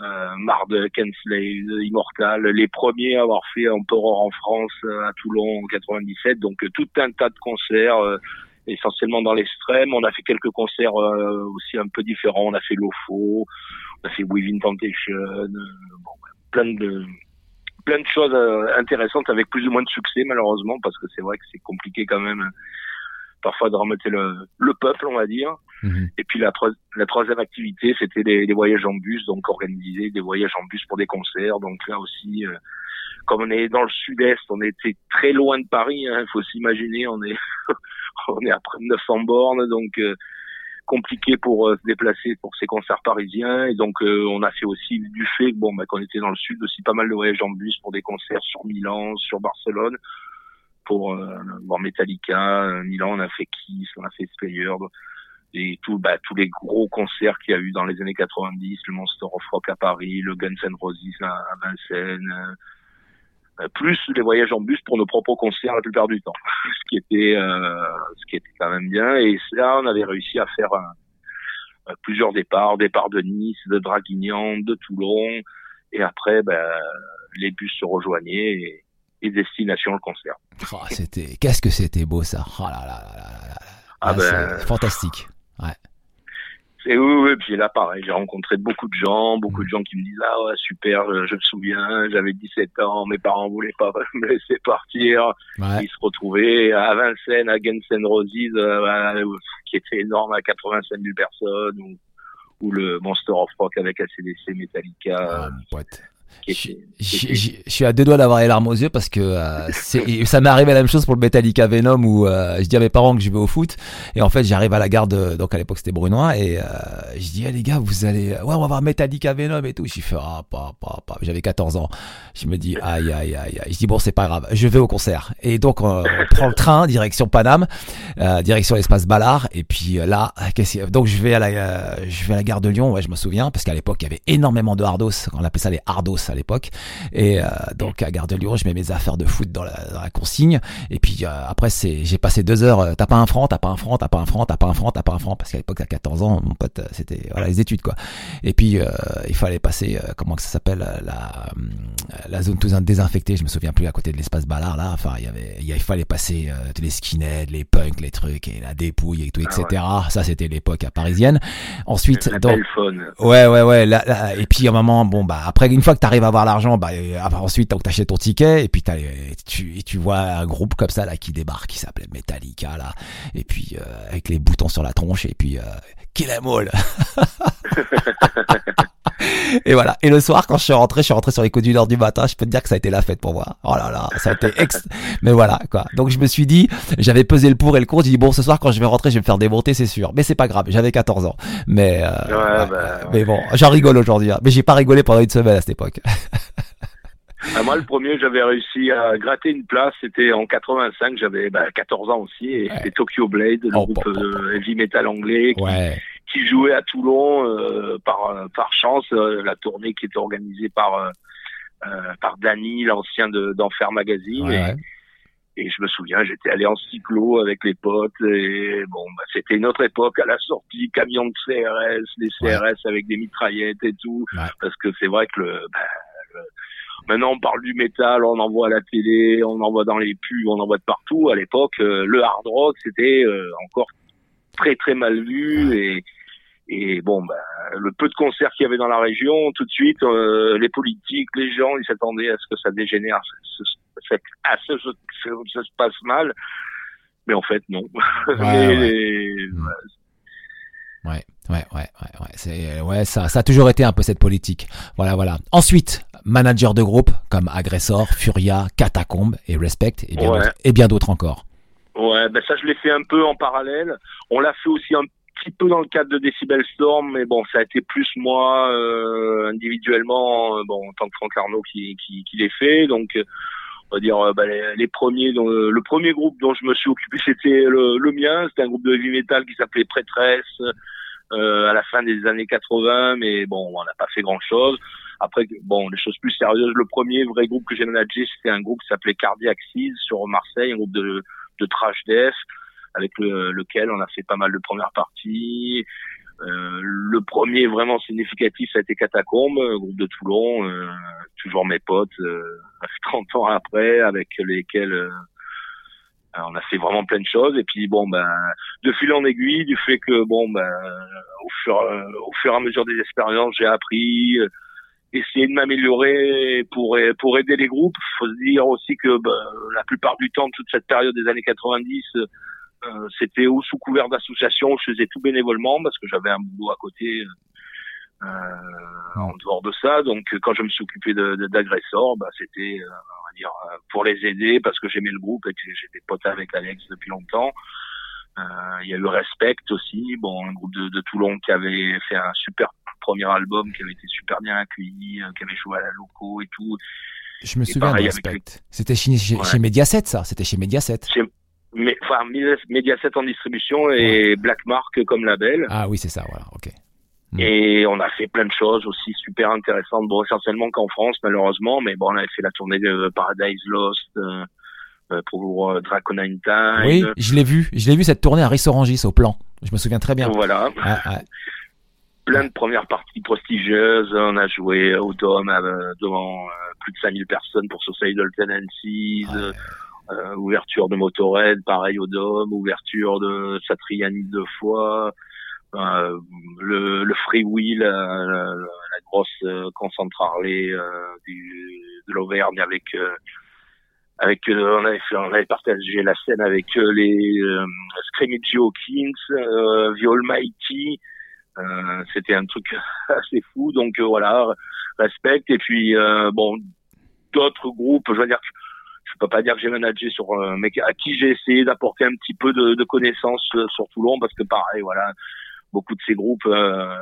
euh, Marduk, Enslaved, Immortal. Les premiers à avoir fait Emperor en France, euh, à Toulon en 97. Donc tout un tas de concerts essentiellement dans l'extrême. On a fait quelques concerts aussi un peu différents. On a fait l'OFO, on a fait Within Temptation, euh, bon, plein de plein de choses euh, intéressantes avec plus ou moins de succès malheureusement parce que c'est vrai que c'est compliqué quand même parfois de remettre le, le peuple on va dire mhm. et puis la, la troisième activité c'était des, voyages en bus donc organiser des voyages en bus pour des concerts donc là aussi euh, comme on est dans le sud-est on était très loin de Paris il hein, faut s'imaginer on est (laughs) on est à près de 900 bornes donc compliqué pour euh, se déplacer pour ces concerts parisiens. Et donc euh, on a fait aussi du fait bon bah, qu'on était dans le sud aussi pas mal de voyages en bus pour des concerts sur Milan, sur Barcelone pour euh, voir Metallica, Milan on a fait Kiss, on a fait Slayer et tout bah, tous les gros concerts qu'il y a eu dans les années 90, le Monster of Rock à Paris, le Guns N' Roses à, Vincennes euh, plus les voyages en bus pour nos propres concerts la plupart du temps, ce qui était euh, ce qui était quand même bien. Et là, on avait réussi à faire euh, plusieurs départs, départ de Nice, de Draguignan, de Toulon, et après, ben, les bus se rejoignaient et, destination le concert. Oh, c'était qu'est-ce que c'était beau ça. Oh là là là là Ah, ben... fantastique. Ouais. Et oui, oui, puis là, pareil, j'ai rencontré beaucoup de gens, beaucoup de gens qui me disent, ah ouais, super, je, me souviens, j'avais 17 ans, mes parents voulaient pas (laughs) me laisser partir. Ils se retrouvaient à Vincennes, à Guns N' Roses, euh, qui était énorme à 85 000 personnes, ou, ou le Monster of Rock avec ACDC, Metallica. Ah, je, suis à deux doigts d'avoir les larmes aux yeux parce que euh, (laughs) ça m'est arrivé la même chose pour le Metallica Venom où euh, je dis à mes parents que je vais au foot et en fait j'arrive à la gare de, donc à l'époque c'était Brunois et euh, je dis ah, les gars vous allez ouais on va voir Metallica Venom et tout. J'y fais ah pas pas pas. J'avais 14 ans. Je me dis aïe aïe aïe aïe. Je dis bon c'est pas grave. Je vais au concert. Et donc on, prend le train direction Paname direction l'espace Ballard et puis là donc je vais à la je vais à la gare de Lyon. Ouais je me souviens parce qu'à l'époque il y avait énormément de hardos. On appelait ça les hardos à l'époque. Et euh, donc à Gare de Lyon, je mets mes affaires de foot dans la, consigne. Et puis euh, après, c'est, j'ai passé deux heures. Euh, t'as pas un franc, t'as pas un franc, t'as pas un franc, t'as pas un franc, t'as pas un franc, parce qu'à l'époque à 14 ans, mon pote, c'était voilà les études quoi. Et puis il fallait passer, comment que ça s'appelle, la la zone tout désinfectée. Je me souviens plus à côté de l'espace Ballard là. Enfin, il y avait, il fallait passer les skinheads, les punks, les trucs et la dépouille et tout, etc. Ah ça c'était l'époque parisienne. Ensuite, donc, ouais ouais ouais. Là, et puis à un moment, bon bah après une fois que à avoir l'argent, bah ensuite donc t'achètes ton ticket et puis tu tu vois un groupe comme ça là qui débarque qui s'appelait Metallica là et puis euh, avec les boutons sur la tronche et puis euh, Kill em all. (laughs) (laughs) et voilà. Et le soir, quand je suis rentré, je suis rentré sur les coups du nord du matin. Je peux te dire que ça a été la fête pour moi. Oh là là, ça a été ex. (laughs) Mais voilà, quoi. Donc je me suis dit, j'avais pesé le pour et le contre. J'ai dit bon, ce soir quand je vais rentrer, je vais me faire démonter, c'est sûr. Mais c'est pas grave. J'avais 14 ans. Mais euh, bah, mais bon, j'en rigole aujourd'hui. Hein. Mais j'ai pas rigolé pendant une semaine à cette époque. (laughs) Ah, moi, le premier, j'avais réussi à gratter une place. C'était en 85. J'avais bah, 14 ans aussi. Et c'était Tokyo Blade, le oh, groupe de heavy metal anglais. Qui, ouais qui jouait à Toulon euh, par par chance euh, la tournée qui était organisée par euh, par Danny l'ancien d'Enfer Magazine. Et, et, je me souviens j'étais allé en cyclo avec les potes et bon bah, c'était une autre époque à la sortie camion de CRS les CRS avec des mitraillettes et tout. Parce que c'est vrai que bah, le, Maintenant, on parle du métal, on en voit à la télé, on en voit dans les pubs, on en voit de partout. À l'époque, le hard rock, c'était encore très très mal vu et, et bon, ben, le peu de concerts qu'il y avait dans la région, tout de suite, euh, les politiques, les gens, ils s'attendaient à ce que ça dégénère, à ce que ça se passe mal. Mais en fait, non. Ouais, (laughs) ouais. Ouais, ouais, ouais, C'est, ouais, ça, ça a toujours été un peu cette politique. Voilà, voilà. Ensuite, manager de groupe comme Agressor, Furia, Catacombe et Respect et bien bien d'autres encore. Ouais, ben ça je l'ai fait un peu en parallèle. On l'a fait aussi un petit peu dans le cadre de Decibel Storm, mais bon, ça a été plus moi euh, individuellement, euh, bon, en tant que Franck Arnaud qui, qui, qui l'ai fait. Donc, euh, on va dire bah, les, premiers, le premier groupe dont je me suis occupé, (laughs) c'était le, le, mien. C'était un groupe de heavy metal qui s'appelait Prêtresse à la fin des années 80, mais bon, on n'a pas fait grand chose. Après, bon, les choses plus sérieuses. Le premier vrai groupe que j'ai managé, c'était un groupe qui s'appelait Cardiac sur Marseille, un groupe de, de trash death avec lequel on a fait pas mal de premières parties. Euh, le premier vraiment significatif, ça a été Catacombe, groupe de Toulon, euh, toujours mes potes, euh, (laughs) 30 ans après, avec lesquels euh, on a fait vraiment plein de choses. Et puis bon, ben, de fil en aiguille, du fait que bon, ben, au fur, au fur et à mesure des expériences, j'ai appris, essayer de m'améliorer pour pour aider les groupes. Faut se dire aussi que ben, la plupart du temps, toute cette période des années 90 euh, c'était ou sous couvert d'association, je faisais tout bénévolement parce que j'avais un boulot à côté euh, en dehors de ça. Donc quand je me suis occupé d'agresseurs, bah, c'était euh, on va dire pour les aider parce que j'aimais le groupe et que j'étais pote avec Alex depuis longtemps. Il y a eu Respect aussi, bon un groupe de, de, Toulon qui avait fait un super premier album, qui avait été super bien accueilli, qui avait joué à la loco et tout. Je me souviens de Respect. C'était chez, chez, Mediaset, ça. C'était chez Mediaset mais enfin Mediaset en distribution et Black Mark comme label. Ah oui, c'est ça, voilà, ok. Hmm. Et on a fait plein de choses aussi super intéressantes, bon essentiellement qu'en France malheureusement, mais bon on avait fait la tournée de Paradise Lost euh, euh pour euh, Draconine Time. Oui, je l'ai vu, je l'ai vu cette tournée à Rissorangis au plan. Je me souviens très bien. Voilà. Plein de premières parties prestigieuses. On a joué au Dôme euh, devant plus de 5000 personnes pour Suicidal Tendencies Euh, ouverture de Motorhead, pareil au Dôme, ouverture de Satriani deux fois, euh, le, le Freewheel, la, la, la grosse euh, concentrarlée euh, du, de l'Auvergne avec avec on avait fait, on avait partagé la scène avec les euh, Screamage Hawkins, euh, The Almighty, c'était un truc (laughs) assez fou. Donc voilà respecte et puis bon d'autres groupes je veux dire je peux pas dire que j'ai managé sur euh, mais à qui j'ai essayé d'apporter un petit peu de, de connaissances euh, sur Toulon parce que pareil voilà beaucoup de ces groupes euh,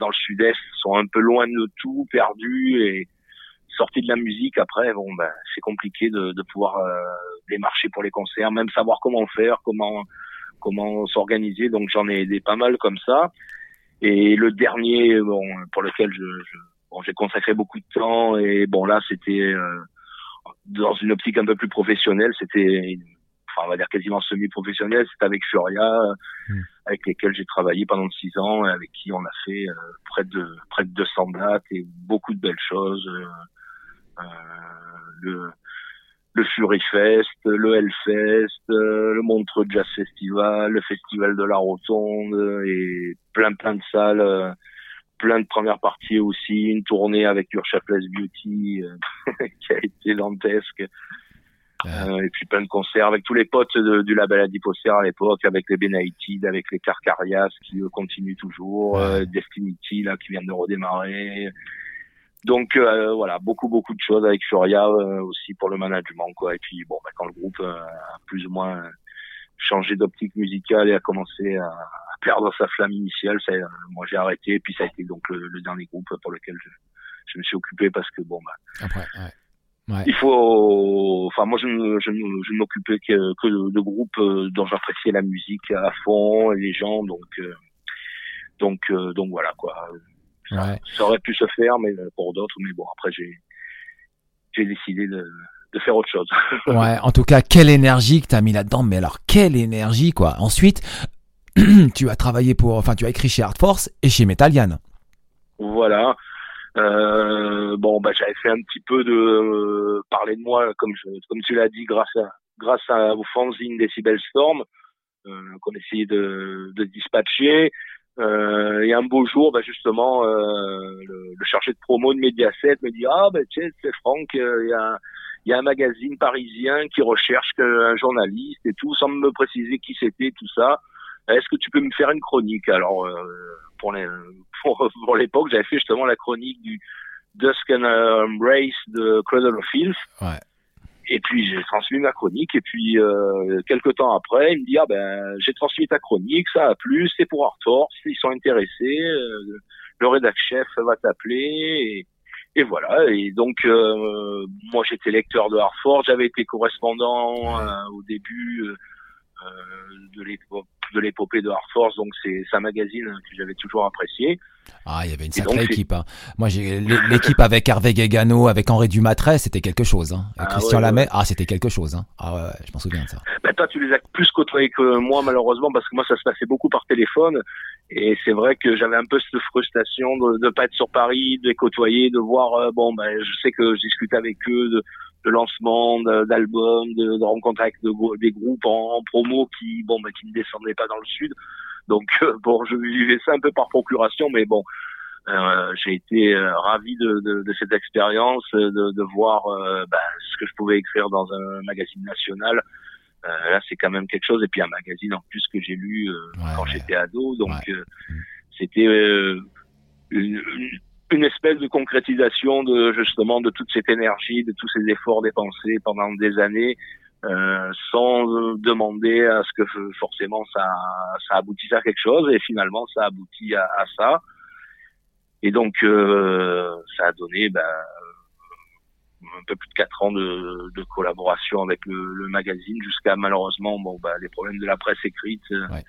dans le sud-est sont un peu loin de tout perdus et sortis de la musique. Après bon ben c'est compliqué de, de pouvoir euh, les marcher pour les concerts même savoir comment faire comment comment s'organiser. Donc j'en ai aidé pas mal comme ça. Et le dernier bon pour lequel je, je bon j'ai consacré beaucoup de temps et bon là c'était euh, dans une optique un peu plus professionnelle, c'était, enfin, on va dire quasiment semi-professionnel, c'était avec Furia, mm. avec lesquels j'ai travaillé pendant six ans, et avec qui on a fait euh, près de près de 200 dates et beaucoup de belles choses. Euh, euh, le le Fury Fest, le Hellfest, le Montreux Jazz Festival, le Festival de la Rotonde et plein plein de salles plein de premières parties aussi, une tournée avec Your Shapeless Beauty euh, (laughs) qui a été dantesque. Euh, et puis plein de concerts avec tous les potes du label Adipocer à l'époque, avec les Benighted, avec les Carcarias qui eux, continuent toujours, euh, Destinity là qui vient de redémarrer. Donc euh, voilà, beaucoup beaucoup de choses avec Furia aussi pour le management quoi. Et puis bon, bah, quand le groupe a plus ou moins changé d'optique musicale et a commencé à, perdre sa flamme initiale, ça, moi j'ai arrêté et puis ça a été donc le, dernier groupe pour lequel je, je, me suis occupé parce que bon bah Après, ouais. Ouais. il faut enfin moi je, je, je ne m'occupais que, que de, de, groupes euh, dont j'appréciais la musique à fond et les gens donc euh, donc euh, donc voilà quoi ça, ouais. ça, aurait pu se faire mais pour d'autres mais bon après j'ai j'ai décidé de de faire autre chose. (laughs) ouais, en tout cas, quelle énergie que tu as mis là-dedans, mais alors quelle énergie quoi. Ensuite, (clears throat) tu as travaillé pour, enfin, tu as écrit chez Art Force et chez Metallian. Voilà. Euh, bon, bah, j'avais fait un petit peu de euh, parler de moi, comme tu l'as dit, grâce à grâce à vos fanzines Decibel Storm, euh, qu'on essayait de, dispatcher. Euh, et un beau jour, bah, justement, le, le, chargé de promo de Mediaset me dit ah ben tu sais, c'est Franck, il y a il y a un magazine parisien qui recherche un journaliste et tout, sans me préciser qui c'était, tout ça. Est-ce que tu peux me faire une chronique? Alors, euh, pour les, (laughs) pour, pour l'époque, j'avais fait justement la chronique du Dusk and um, Race de Cradle of Filth. Ouais. Et puis j'ai transmis ma chronique et puis euh, quelques temps après, il me dit ah ben j'ai transmis ta chronique, ça a plu, c'est pour Art Force, ils sont intéressés, euh, le rédac chef va t'appeler et, et, voilà. Et donc euh, moi j'étais lecteur de Art Force, j'avais été correspondant euh, au début euh, de l'époque de l'épopée de Hard Force, donc c'est un magazine que j'avais toujours apprécié. Ah, il y avait une sacrée équipe. Hein. Moi, j'ai l'équipe avec Hervé Guégano, avec Henri Dumatret, c'était quelque chose. Hein. Ah, Christian ouais, ouais. ah, c'était quelque chose. Hein. Ah ouais, je m'en souviens de ça. Ben, toi, tu les as plus côtoyés que moi, malheureusement, parce que moi, ça se passait beaucoup par téléphone. Et c'est vrai que j'avais un peu cette frustration de ne pas être sur Paris, de les côtoyer, de voir, euh, bon, ben, je sais que je discute avec eux, de, de lancement d'albums, de, de, rencontres avec de, des groupes en, en, promo qui, bon, bah, qui ne descendaient pas dans le sud. Donc euh, (laughs) bon, je vivais ça un peu par procuration, mais bon, euh, j'ai été euh, ravi de, de, de, cette expérience, de, de voir bah, ce que je pouvais écrire dans un magazine national. Là, c'est quand même quelque chose. Et puis un magazine en plus que j'ai lu ouais, quand ouais. j'étais ado, donc ouais. c'était une, une espèce de concrétisation de justement de toute cette énergie, de tous ces efforts dépensés pendant des années, euh, sans demander à ce que forcément ça, ça aboutisse à quelque chose. Et finalement, ça aboutit à, à ça. Et donc, euh, ça a donné ben, un peu plus de quatre ans de, de collaboration avec le, le magazine, jusqu'à malheureusement bon, ben, les problèmes de la presse écrite ouais.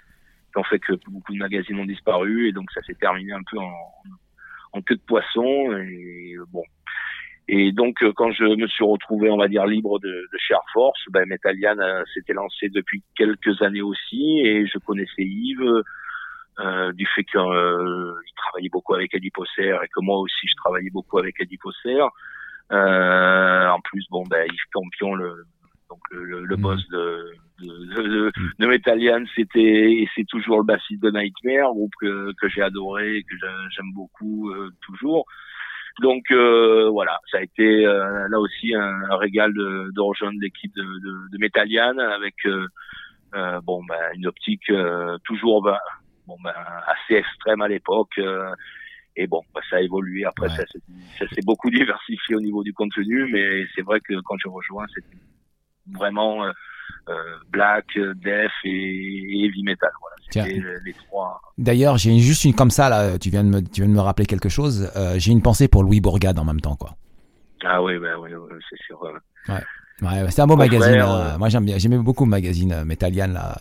qui ont fait que beaucoup de magazines ont disparu. Et donc, ça s'est terminé un peu en en queue de poisson et bon. Et donc euh, quand je me suis retrouvé, on va dire libre de, de chez Force, ben Metallian euh, s'était lancé depuis quelques années aussi et je connaissais Yves euh, du fait qu'il euh, travaillait beaucoup avec Eddie et que moi aussi je travaillais beaucoup avec Eddie. Euh, en plus, bon, ben Yves Campion, le, donc le, le, boss de de, de, de Metallian, c'était et c'est toujours le bassiste de Nightmare, groupe que, que j'ai adoré, que j'aime beaucoup toujours. Donc voilà, ça a été là aussi un, un régal de, de rejoindre l'équipe de, de, de Metallian avec bon ben une optique toujours ben, bon ben assez extrême à l'époque et bon, bah, ça a évolué. Après, ça, s'est beaucoup (laughs) diversifié au niveau du contenu, mais c'est vrai que quand je rejoins, c'était vraiment euh, euh, black, death et, heavy metal. Voilà, c'était les trois. D'ailleurs, j'ai juste une comme ça là. Tu viens de me, tu viens de me rappeler quelque chose. Euh, j'ai une pensée pour Louis Bourgade en même temps, quoi. Ah oui, ben oui, c'est sûr. Ouais. Ouais, c'est un beau magazine. Hein. Moi, j'aime bien. J'aimais beaucoup le magazine Metallian là.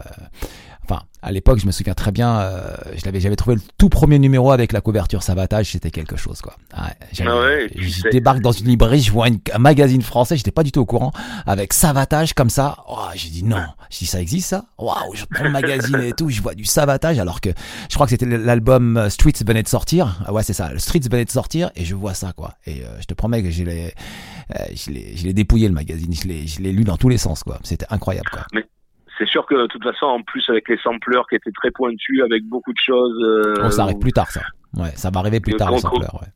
Enfin, à l'époque, je me souviens très bien, euh, j'avais trouvé le tout premier numéro avec la couverture Savatage, c'était quelque chose, quoi. Ah ouais, je débarque dans une librairie, je vois un magazine français, j'étais pas du tout au courant, avec Savatage comme ça. Oh, j'ai dit non, j'ai dit ça existe ça Waouh, je prends le magazine et tout, je vois du Savatage, alors que je crois que c'était l'album euh, Streets venait de sortir. Ah ouais, c'est ça, le Streets venait de sortir et je vois ça, quoi. Et euh, je te promets que je l'ai, euh, je l'ai dépouillé le magazine, je l'ai lu dans tous les sens, quoi. C'était incroyable, quoi c'est sûr que de toute façon, en plus avec les sampleurs qui étaient très pointus, avec beaucoup de choses. Euh, oh, ça arrive plus tard, ça. Ouais, ça va arriver plus tard les sampleurs. Ouais.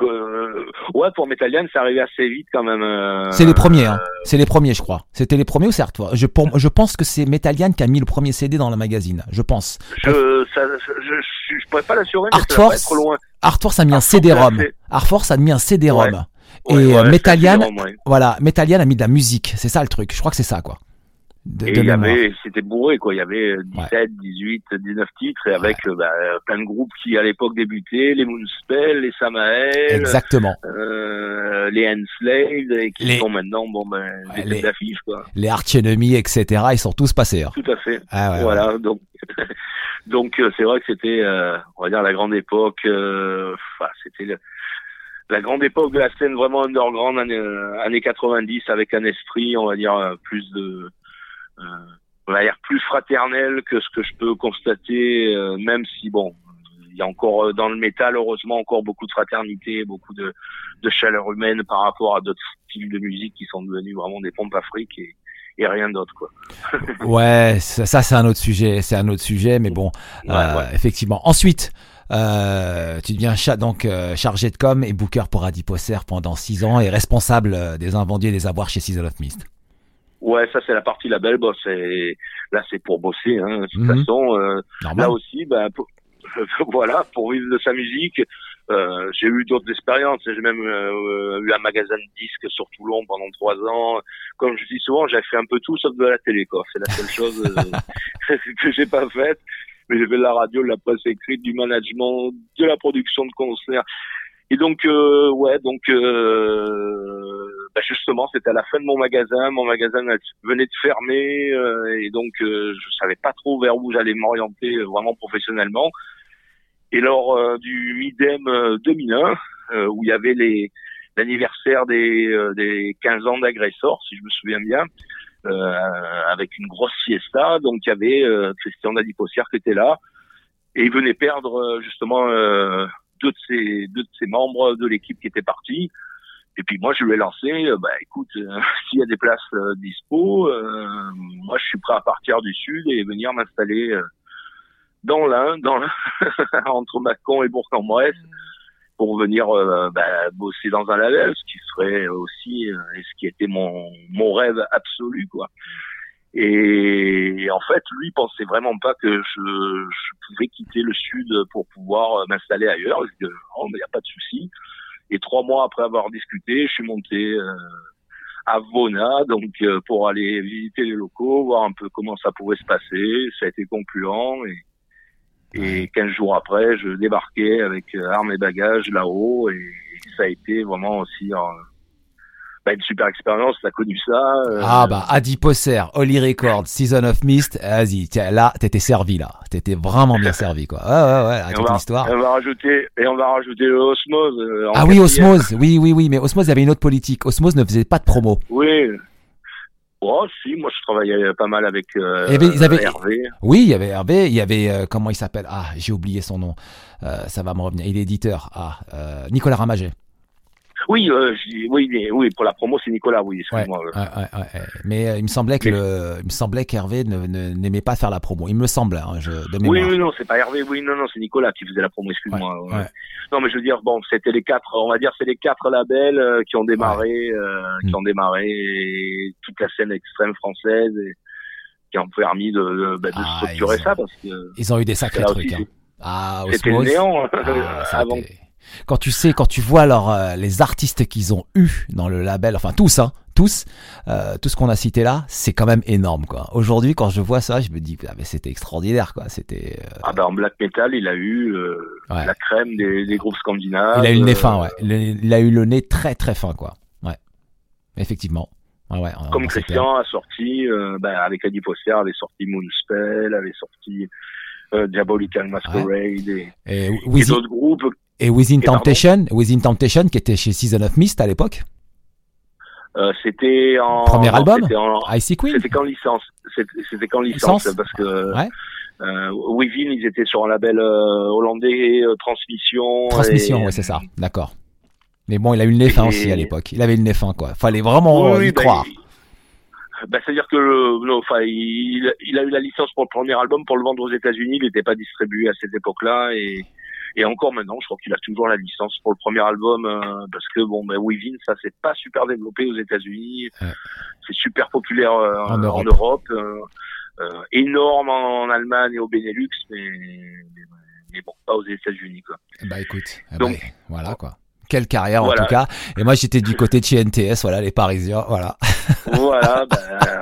Euh, ouais, pour Metallian, ça arrivait assez vite quand même. Euh, c'est les premiers, hein. C'est les premiers, je crois. C'était les premiers ou c'est Artforce je, je pense que c'est Metallian qui a mis le premier CD dans le magazine. Je pense. Je, ça, je, je, pourrais pas l'assurer, mais Art ça trop loin. Artforce a mis un CD-ROM. Artforce a mis un CD-ROM. Et Metallian, voilà, Metallian a mis de la musique. C'est ça le truc. Je crois que c'est ça, quoi et il y avait, c'était bourré quoi. Il y avait 17, 18, 19 titres et avec euh, bah, plein de groupes qui à l'époque débutaient, les Moonspell, les Samael, exactement, euh, les Enslaved et qui sont maintenant bon ben les affiches quoi. Les Arch Enemy etc. Ils sont tous passés. Hein. Tout à fait. Ah, voilà donc (laughs) donc euh, c'est vrai que c'était euh, on va dire la grande époque. Enfin c'était la grande époque de la scène vraiment underground années, années 90 avec un esprit on va dire plus de euh, on va dire plus fraternel que ce que je peux constater, euh, même si bon, il y a encore euh, dans le métal heureusement encore beaucoup de fraternité, beaucoup de, de chaleur humaine par rapport à d'autres styles de musique qui sont devenus vraiment des pompes afriques et, et rien d'autre quoi. (laughs) ouais, ça, c'est un autre sujet, c'est un autre sujet, mais bon, effectivement. Ensuite, euh, tu deviens donc chargé de com et booker pour Adiposer pendant six ans et responsable des invendus et des avoirs chez Season of Mist. Ouais, ça c'est la partie label boss. Et là c'est pour bosser. Hein. De toute mhm. façon, euh, là aussi, ben (laughs) voilà, pour vivre de sa musique. Euh, j'ai eu d'autres expériences. J'ai même euh, eu un magasin de disques sur Toulon pendant trois ans. Comme je dis souvent, j'ai fait un peu tout sauf de la télé. Quoi. C'est la seule chose euh, (laughs) que j'ai pas faite. Mais j'ai fait de la radio, de la presse écrite, du management, de la production de concerts. Et donc, euh, ouais, donc euh, bah justement, c'était à la fin de mon magasin. Mon magasin venait de fermer euh, et donc euh, je savais pas trop vers où j'allais m'orienter euh, vraiment professionnellement. Et lors du Midem 2001, où il y avait les l'anniversaire des, des 15 ans d'agresseur, si je me souviens bien, avec une grosse siesta, donc il y avait Christian Dadipossière qui était là et il venait perdre justement deux de ses deux de ses membres de l'équipe qui étaient partis. Et puis moi je lui ai lancé, euh, bah écoute, euh, (laughs) s'il y a des places euh, dispo, moi je suis prêt à partir du sud et venir m'installer dans l'Ain, dans (laughs) entre Macon et Bourg-en-Bresse pour venir bah, bosser dans un label, ce qui serait aussi et ce qui était mon mon rêve absolu quoi. Et, en fait, lui pensait vraiment pas que je, je pouvais quitter le sud pour pouvoir m'installer ailleurs. Je dis, oh, mais il n'y a pas de souci. Et trois mois après avoir discuté, je suis monté euh, à Vona, donc euh, pour aller visiter les locaux, voir un peu comment ça pouvait se passer. Ça a été concluant et, et 15 jours après, je débarquais avec euh, armes et bagages là-haut et ça a été vraiment aussi une super expérience, t'as connu ça. Euh. Ah bah Adi Posser, Holly Records, Season of Mist, vas-y, là t'étais servi là, t'étais vraiment bien servi quoi. Ouais ouais ouais, toute l'histoire. Et on va rajouter et on va rajouter Osmose. Euh, ah oui Osmose, oui oui oui, mais Osmose il y avait une autre politique. Osmose ne faisait pas de promo. Oui. Oh si, moi je travaillais pas mal avec euh, ils avaient... Hervé. Oui, il y avait Hervé, il y avait comment il s'appelle? Ah, j'ai oublié son nom. ça va me revenir. Il est éditeur. Ah, Nicolas Ramaget. Oui, euh, oui, oui, pour la promo, c'est Nicolas, oui, excuse-moi. Ouais, ouais, ouais, mais euh, il me semblait que le, il me semblait qu'Hervé n'aimait pas faire la promo. Il me semble, hein, je, de Oui, oui, non, c'est pas Hervé, oui, non, non, c'est Nicolas qui faisait la promo, excuse-moi. Non, mais je veux dire, bon, c'était les quatre, on va dire, c'est les quatre labels euh, qui ont démarré, euh, qui mm. ont démarré toute la scène extrême française et qui ont permis de, de, bah, de ah, structurer ça parce que ils ont eu des sacrés trucs. Hein. Ah, c'était le néant hein, ah, avant quand tu sais, quand tu vois alors euh, les artistes qu'ils ont eu dans le label, enfin tous, hein, tous, euh, tout ce qu'on a cité là, c'est quand même énorme, quoi. Aujourd'hui, quand je vois ça, je me dis, ah, mais c'était extraordinaire, quoi. C'était. Euh, ah ben en black metal, il a eu la crème des, des, groupes scandinaves. Il a eu le nez fin, ouais. Il, a eu le nez très très fin, quoi. Ouais. Effectivement. Ouais, ouais, Comme Christian a sorti, ben, avec Eddie Poster, avait sorti Moonspell, avait sorti Diabolical Masquerade et, et, et d'autres groupes et Within Temptation, Within Temptation qui était chez Season of Mist à l'époque. Euh, c'était en premier album en, Icy Queen. c'était qu'en licence. C'était qu'en licence, parce que ouais. euh, Within ils étaient sur un label euh, hollandais Transmission Transmission ouais c'est ça. D'accord. Mais bon il a eu le nez fin aussi à l'époque. Il avait le nez fin quoi. Fallait vraiment oui, y bah, croire. bah, c'est-à-dire que enfin, il, il, a eu la licence pour le premier album pour le vendre aux États-Unis, il n'était pas distribué à cette époque-là et et encore maintenant, je crois qu'il a toujours la licence pour le premier album euh, parce que bon, ben Weaving, ça c'est pas super développé aux États-Unis, c'est super populaire euh, en Europe, euh, énorme en, Allemagne et au Benelux, mais, mais, bon, pas aux États-Unis quoi. Bah écoute, eh Donc ben, voilà quoi quelle carrière en tout cas. Et moi j'étais du côté de chez NTS, voilà les Parisiens, voilà. voilà, ben,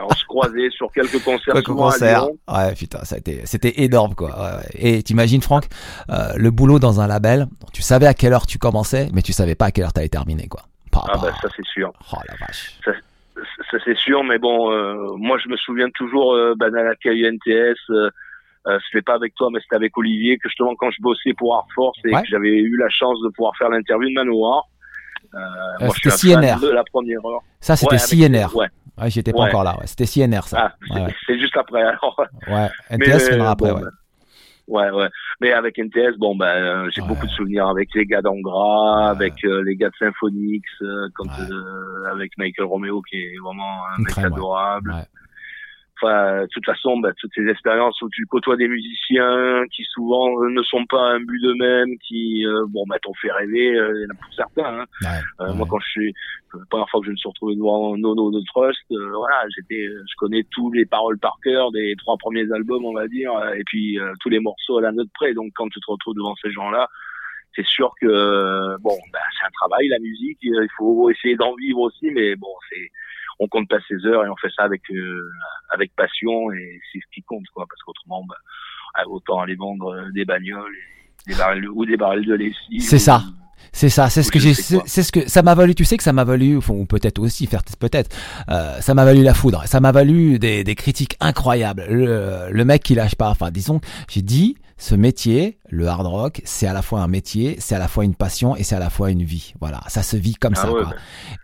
on se croisait sur quelques concerts. Quelques concerts. Ouais, putain, ça a été, c'était énorme quoi. Et t'imagines Franck, euh, le boulot dans un label, tu savais à quelle heure tu commençais, mais tu savais pas à quelle heure t'allais terminer quoi. ah bah ça c'est sûr. Oh la vache. Ça, ça c'est sûr, mais bon, euh, moi je me souvien toujours euh, bah, dans l'accueil NTS. Euh, euh, c'était pas avec toi, mais c'était avec Olivier que justement quand je bossais pour Art Force et que j'avais eu la chance de pouvoir faire l'interview de Manoir. Euh, euh c'était CNR. De la première heure. Ça, c'était CNR. Ouais. Ouais, j'étais pas encore là. C'était CNR, ça. Ah, c'est juste après. Alors. Ouais. (laughs) NTS viendra après, ouais. Ouais, ouais. Mais avec NTS, bon, ben, j'ai beaucoup de souvenirs avec les gars d'Angra, avec euh, les gars de Symphonix, euh, quand, avec Michael Romeo qui est vraiment un mec adorable. Enfin, de toute façon, bah, toutes ces expériences où tu côtoies des musiciens qui souvent euh, ne sont pas un but d'eux-mêmes, qui euh, bon bah t'ont fait rêver, euh, il y en a pour certains. Hein. Moi, quand je suis la première fois que je me suis retrouvé devant Nono de Trust, voilà, j'étais, je connais tous les paroles par cœur des trois premiers albums, on va dire, et puis tous les morceaux à la note près. Donc, quand tu te retrouves devant ces gens-là, c'est sûr que bon, bah, c'est un travail la musique, il faut essayer d'en vivre aussi, mais bon, c'est on compte pas ses heures et on fait ça avec euh, avec passion et c'est ce qui compte quoi parce qu'autrement bah, autant aller vendre euh, des bagnoles des barils ou des barils de lessive c'est ça c'est ça, c'est ce que j'ai, c'est ce que ça m'a valu. Tu sais que ça m'a valu, ou peut-être aussi faire, peut-être, euh, ça m'a valu la foudre. Ça m'a valu des, des critiques incroyables. Le, le mec qui lâche pas. Enfin, disons, j'ai dit, ce métier, le hard rock, c'est à la fois un métier, c'est à la fois une passion et c'est à la fois une vie. Voilà, ça se vit comme ah ça. Quoi.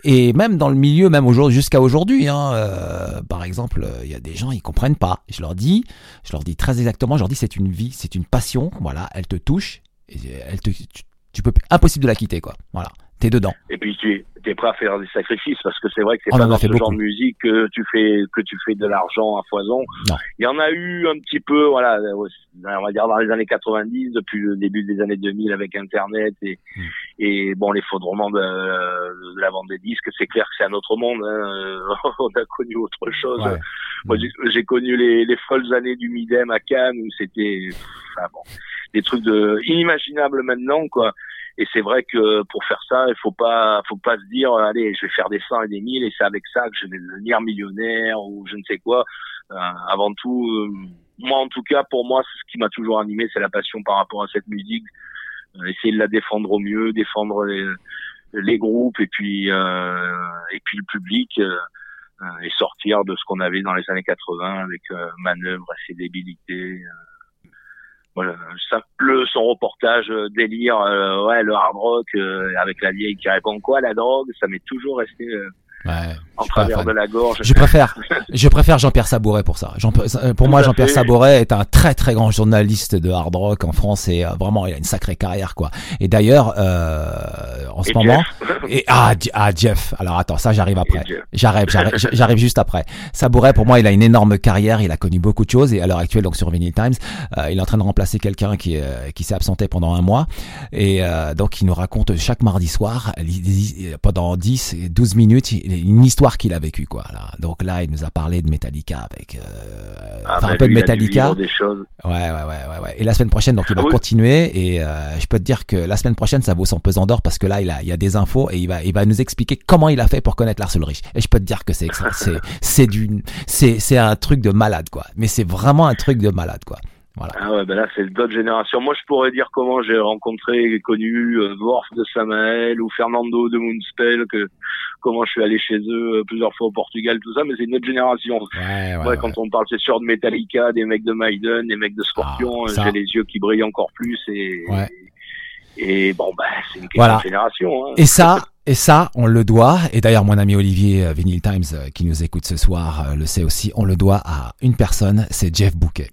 Et même dans le milieu, même aujourd'hui, jusqu'à aujourd'hui, hein, euh, par exemple, il y a des gens ils comprennent pas. Je leur dis, je leur dis très exactement, je leur dis c'est une vie, c'est une passion. Voilà, elle te touche, et elle te, tu, tu peux impossible de la quitter quoi. Voilà dedans. Et puis tu es, prêt à faire des sacrifices parce que c'est vrai que c'est pas dans ce genre de musique que tu fais que tu fais de l'argent à foison. Il y en a eu un petit peu, voilà, on va dire dans les années 90, depuis le début des années 2000 avec Internet et hmm. et bon l'effondrement de, de, la vente des disques. C'est clair que c'est un autre monde. Hein. (laughs) on a connu autre chose. Moi j'ai connu les, les folles années du Midem à Cannes où c'était, enfin bon, des trucs de inimaginables maintenant quoi. Et c'est vrai que pour faire ça, il faut pas, faut pas se dire, allez, je vais faire des 100 et des 1000 et c'est avec ça que je vais devenir millionnaire ou je ne sais quoi. Euh, avant tout, euh, moi en tout cas, pour moi, ce qui m'a toujours animé, c'est la passion par rapport à cette musique. Euh, essayer de la défendre au mieux, défendre les, les groupes et puis et puis le public et sortir de ce qu'on avait dans les années 80 avec manœuvre, assez débilité voilà, ça pleut son reportage euh, délire, euh, ouais, le hard rock euh, avec la vieille qui répond quoi, la drogue, ça m'est toujours resté ouais, en travers de la gorge. Je préfère, (laughs) je préfère Jean-Pierre Sabouret pour ça. Jean, pour moi, Jean-Pierre Sabouret est un très très grand journaliste de hard rock en France et vraiment il a une sacrée carrière quoi. Et d'ailleurs, en ce moment. Et ah, ah, Jeff. Alors attends, ça j'arrive après. J'arrive, j'arrive, j'arrive juste après. Sabouret, pour moi, il a une énorme carrière. Il a connu beaucoup de choses et à l'heure actuelle, donc sur Vinyl Times, euh, il est en train de remplacer quelqu'un qui euh, qui s'est absenté pendant un mois et euh, donc il nous raconte chaque mardi soir pendant 10 12 minutes une histoire qu'il a vécue quoi. Là. Donc là, il nous a parlé de Metallica avec ah, enfin, un peu de Metallica. Des choses. Ouais, ouais, ouais, ouais, Et la semaine prochaine, donc il va ah continuer et je peux te dire que la semaine prochaine, ça vaut son pesant d'or parce que là, il a, il y a des infos et il va, il va nous expliquer comment il a fait pour connaître Lars Ulrich. Et je peux te dire que c'est, (laughs) c'est, c'est du, c'est, c'est un truc de malade, quoi. Mais c'est vraiment un truc de malade, quoi. Voilà. Ah ouais, ben là c'est d'autres générations. Moi je pourrais dire comment j'ai rencontré et connu euh, Worf de Samael ou Fernando de Moonspell, que comment je suis allé chez eux euh, plusieurs fois au Portugal, tout ça, mais c'est une autre génération. Ouais, ouais, quand on parle c'est sûr de Metallica, des mecs de Maiden, des mecs de Scorpion, ah, j'ai les yeux qui brillent encore plus et, et bon, bah, c'est une voilà. génération. Hein. Et ça, et ça, on le doit, et d'ailleurs mon ami Olivier euh, Vinyl Times qui nous écoute ce soir le sait aussi, on le doit à une personne, c'est Jeff Bouquet.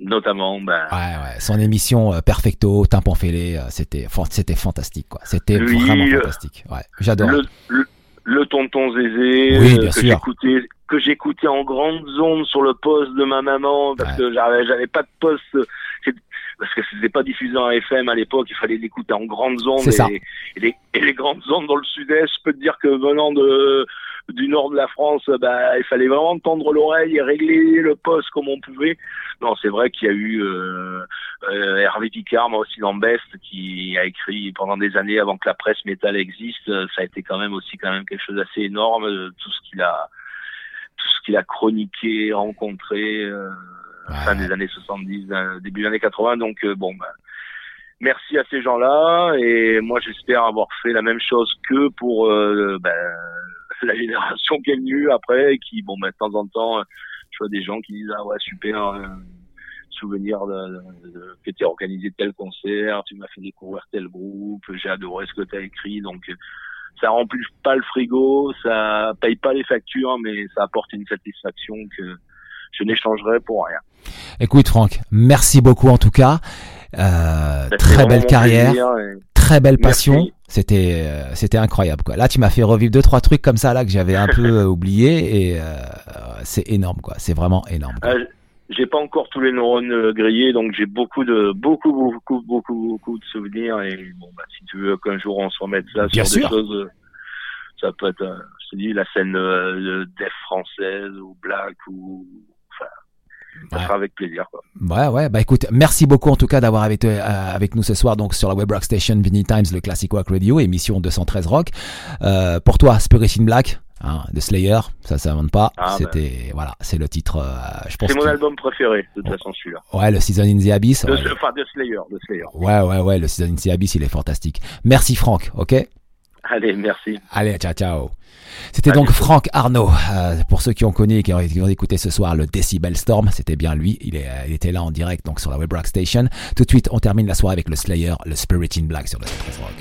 Notamment, ben... Ouais, ouais. Son émission Perfecto, Tympan Fêlé, c'était, c'était fantastique, quoi. C'était vraiment fantastique. Ouais, j'adore. Le, le, tonton Zézé, oui, bien que j'écoutais, que j'écoutais en grande zone sur le poste de ma maman, parce que j'avais, j'avais pas de poste parce que c'était pas diffusé en FM à l'époque, il fallait l'écouter en grandes ondes et, et, les, et, les, grandes ondes dans le sud-est, je peux te dire que venant de du nord de la France, bah, il fallait vraiment tendre l'oreille et régler le poste comme on pouvait. Non, c'est vrai qu'il y a eu euh, euh, Hervé Picard, moi aussi dans Best, qui a écrit pendant des années avant que la presse métal existe. Ça a été quand même aussi quand même quelque chose d'assez énorme, tout ce qu'il a tout ce qu'il a chroniqué, rencontré. Euh, fin des années 70, euh, début des années 80. Donc euh, bon, ben, merci à ces gens-là et moi j'espère avoir fait la même chose que pour euh, ben, la génération qui est venue après qui bon ben, de temps en temps je vois des gens qui disent ah ouais super souvenir de, de, que tu as organisé tel concert tu m'as fait découvrir tel groupe j'ai adoré ce que tu as écrit donc ça remplit pas le frigo ça paye pas les factures mais ça apporte une satisfaction que je n'échangerai pour rien. Écoute Franck, merci beaucoup en tout cas. Euh, très belle carrière, très belle passion. C'était euh, c'était incroyable quoi. Là tu m'as fait revivre deux trois trucs comme ça là que j'avais un peu euh, oublié et c'est énorme quoi. C'est vraiment énorme. j'ai pas encore tous les neurones grillés donc j'ai beaucoup de beaucoup beaucoup beaucoup beaucoup de souvenirs et bon bah si tu veux qu'un jour on se remette ça Bien sur sûr. des choses ça peut être je te dis la scène de Def française ou Black ou ça sera avec plaisir. Quoi. Ouais, ouais. Bah écoute, merci beaucoup en tout cas d'avoir avec, euh, avec nous ce soir donc sur la web rock station Vinny Times, le Classic Rock Radio, émission 213 Rock. Euh, pour toi, Spirit in Black. Hein, de Slayer, ça ça s'invente pas. Ah, C'était ben. voilà, c'est le titre. Euh, je pense. C'est mon album préféré de toute façon celui-là. Ouais, le Season in the Abyss. De, Enfin de Slayer, de Slayer. Ouais ouais ouais, le Season in the Abyss, il est fantastique. Merci Franck, ok? (laughs) Allez, merci. Allez, ciao ciao. C'était donc Franck Arnaud. Euh, pour ceux qui ont connu et qui ont, écouté ce soir le Decibel Storm, c'était bien lui. Il, est, euh, il, était là en direct donc sur la Web Rock Station. Tout de suite, on termine la soirée avec le Slayer, le Spirit in Black sur le 13 Rock.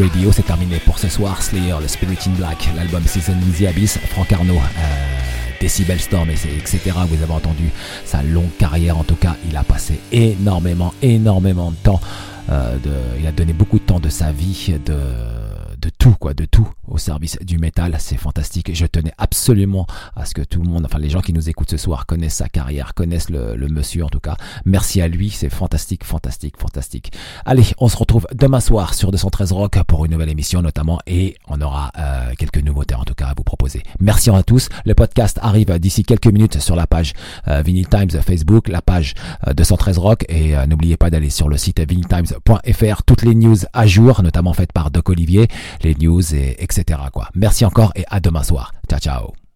Radio. C'est terminé pour ce soir. Slayer, le Spirit in Black, l'album Season in the Abyss, Frank Arnaud. Euh, Decibel Storm, etc. Vous avez entendu sa longue carrière. En tout cas, il a passé énormément, énormément de temps. Euh, il a donné beaucoup de temps de sa vie, de de tout, quoi, de tout service du métal. C'est fantastique. Je tenais absolument à ce que tout le monde, enfin les gens qui nous écoutent ce soir, connaissent sa carrière, connaissent le, monsieur en tout cas. Merci à lui. C'est fantastique, fantastique, fantastique. Allez, on se retrouve demain soir sur 213 Rock pour une nouvelle émission notamment et on aura euh, quelques nouveautés en tout cas à vous proposer. Merci à tous. Le podcast arrive d'ici quelques minutes sur la page euh, Vinyl Times Facebook, la page 213 euh, Rock et n'oubliez pas d'aller sur le site vinyltimes.fr. Toutes les news à jour, notamment faites par Doc Olivier les news, et Merci encore et à demain soir. Ciao, ciao.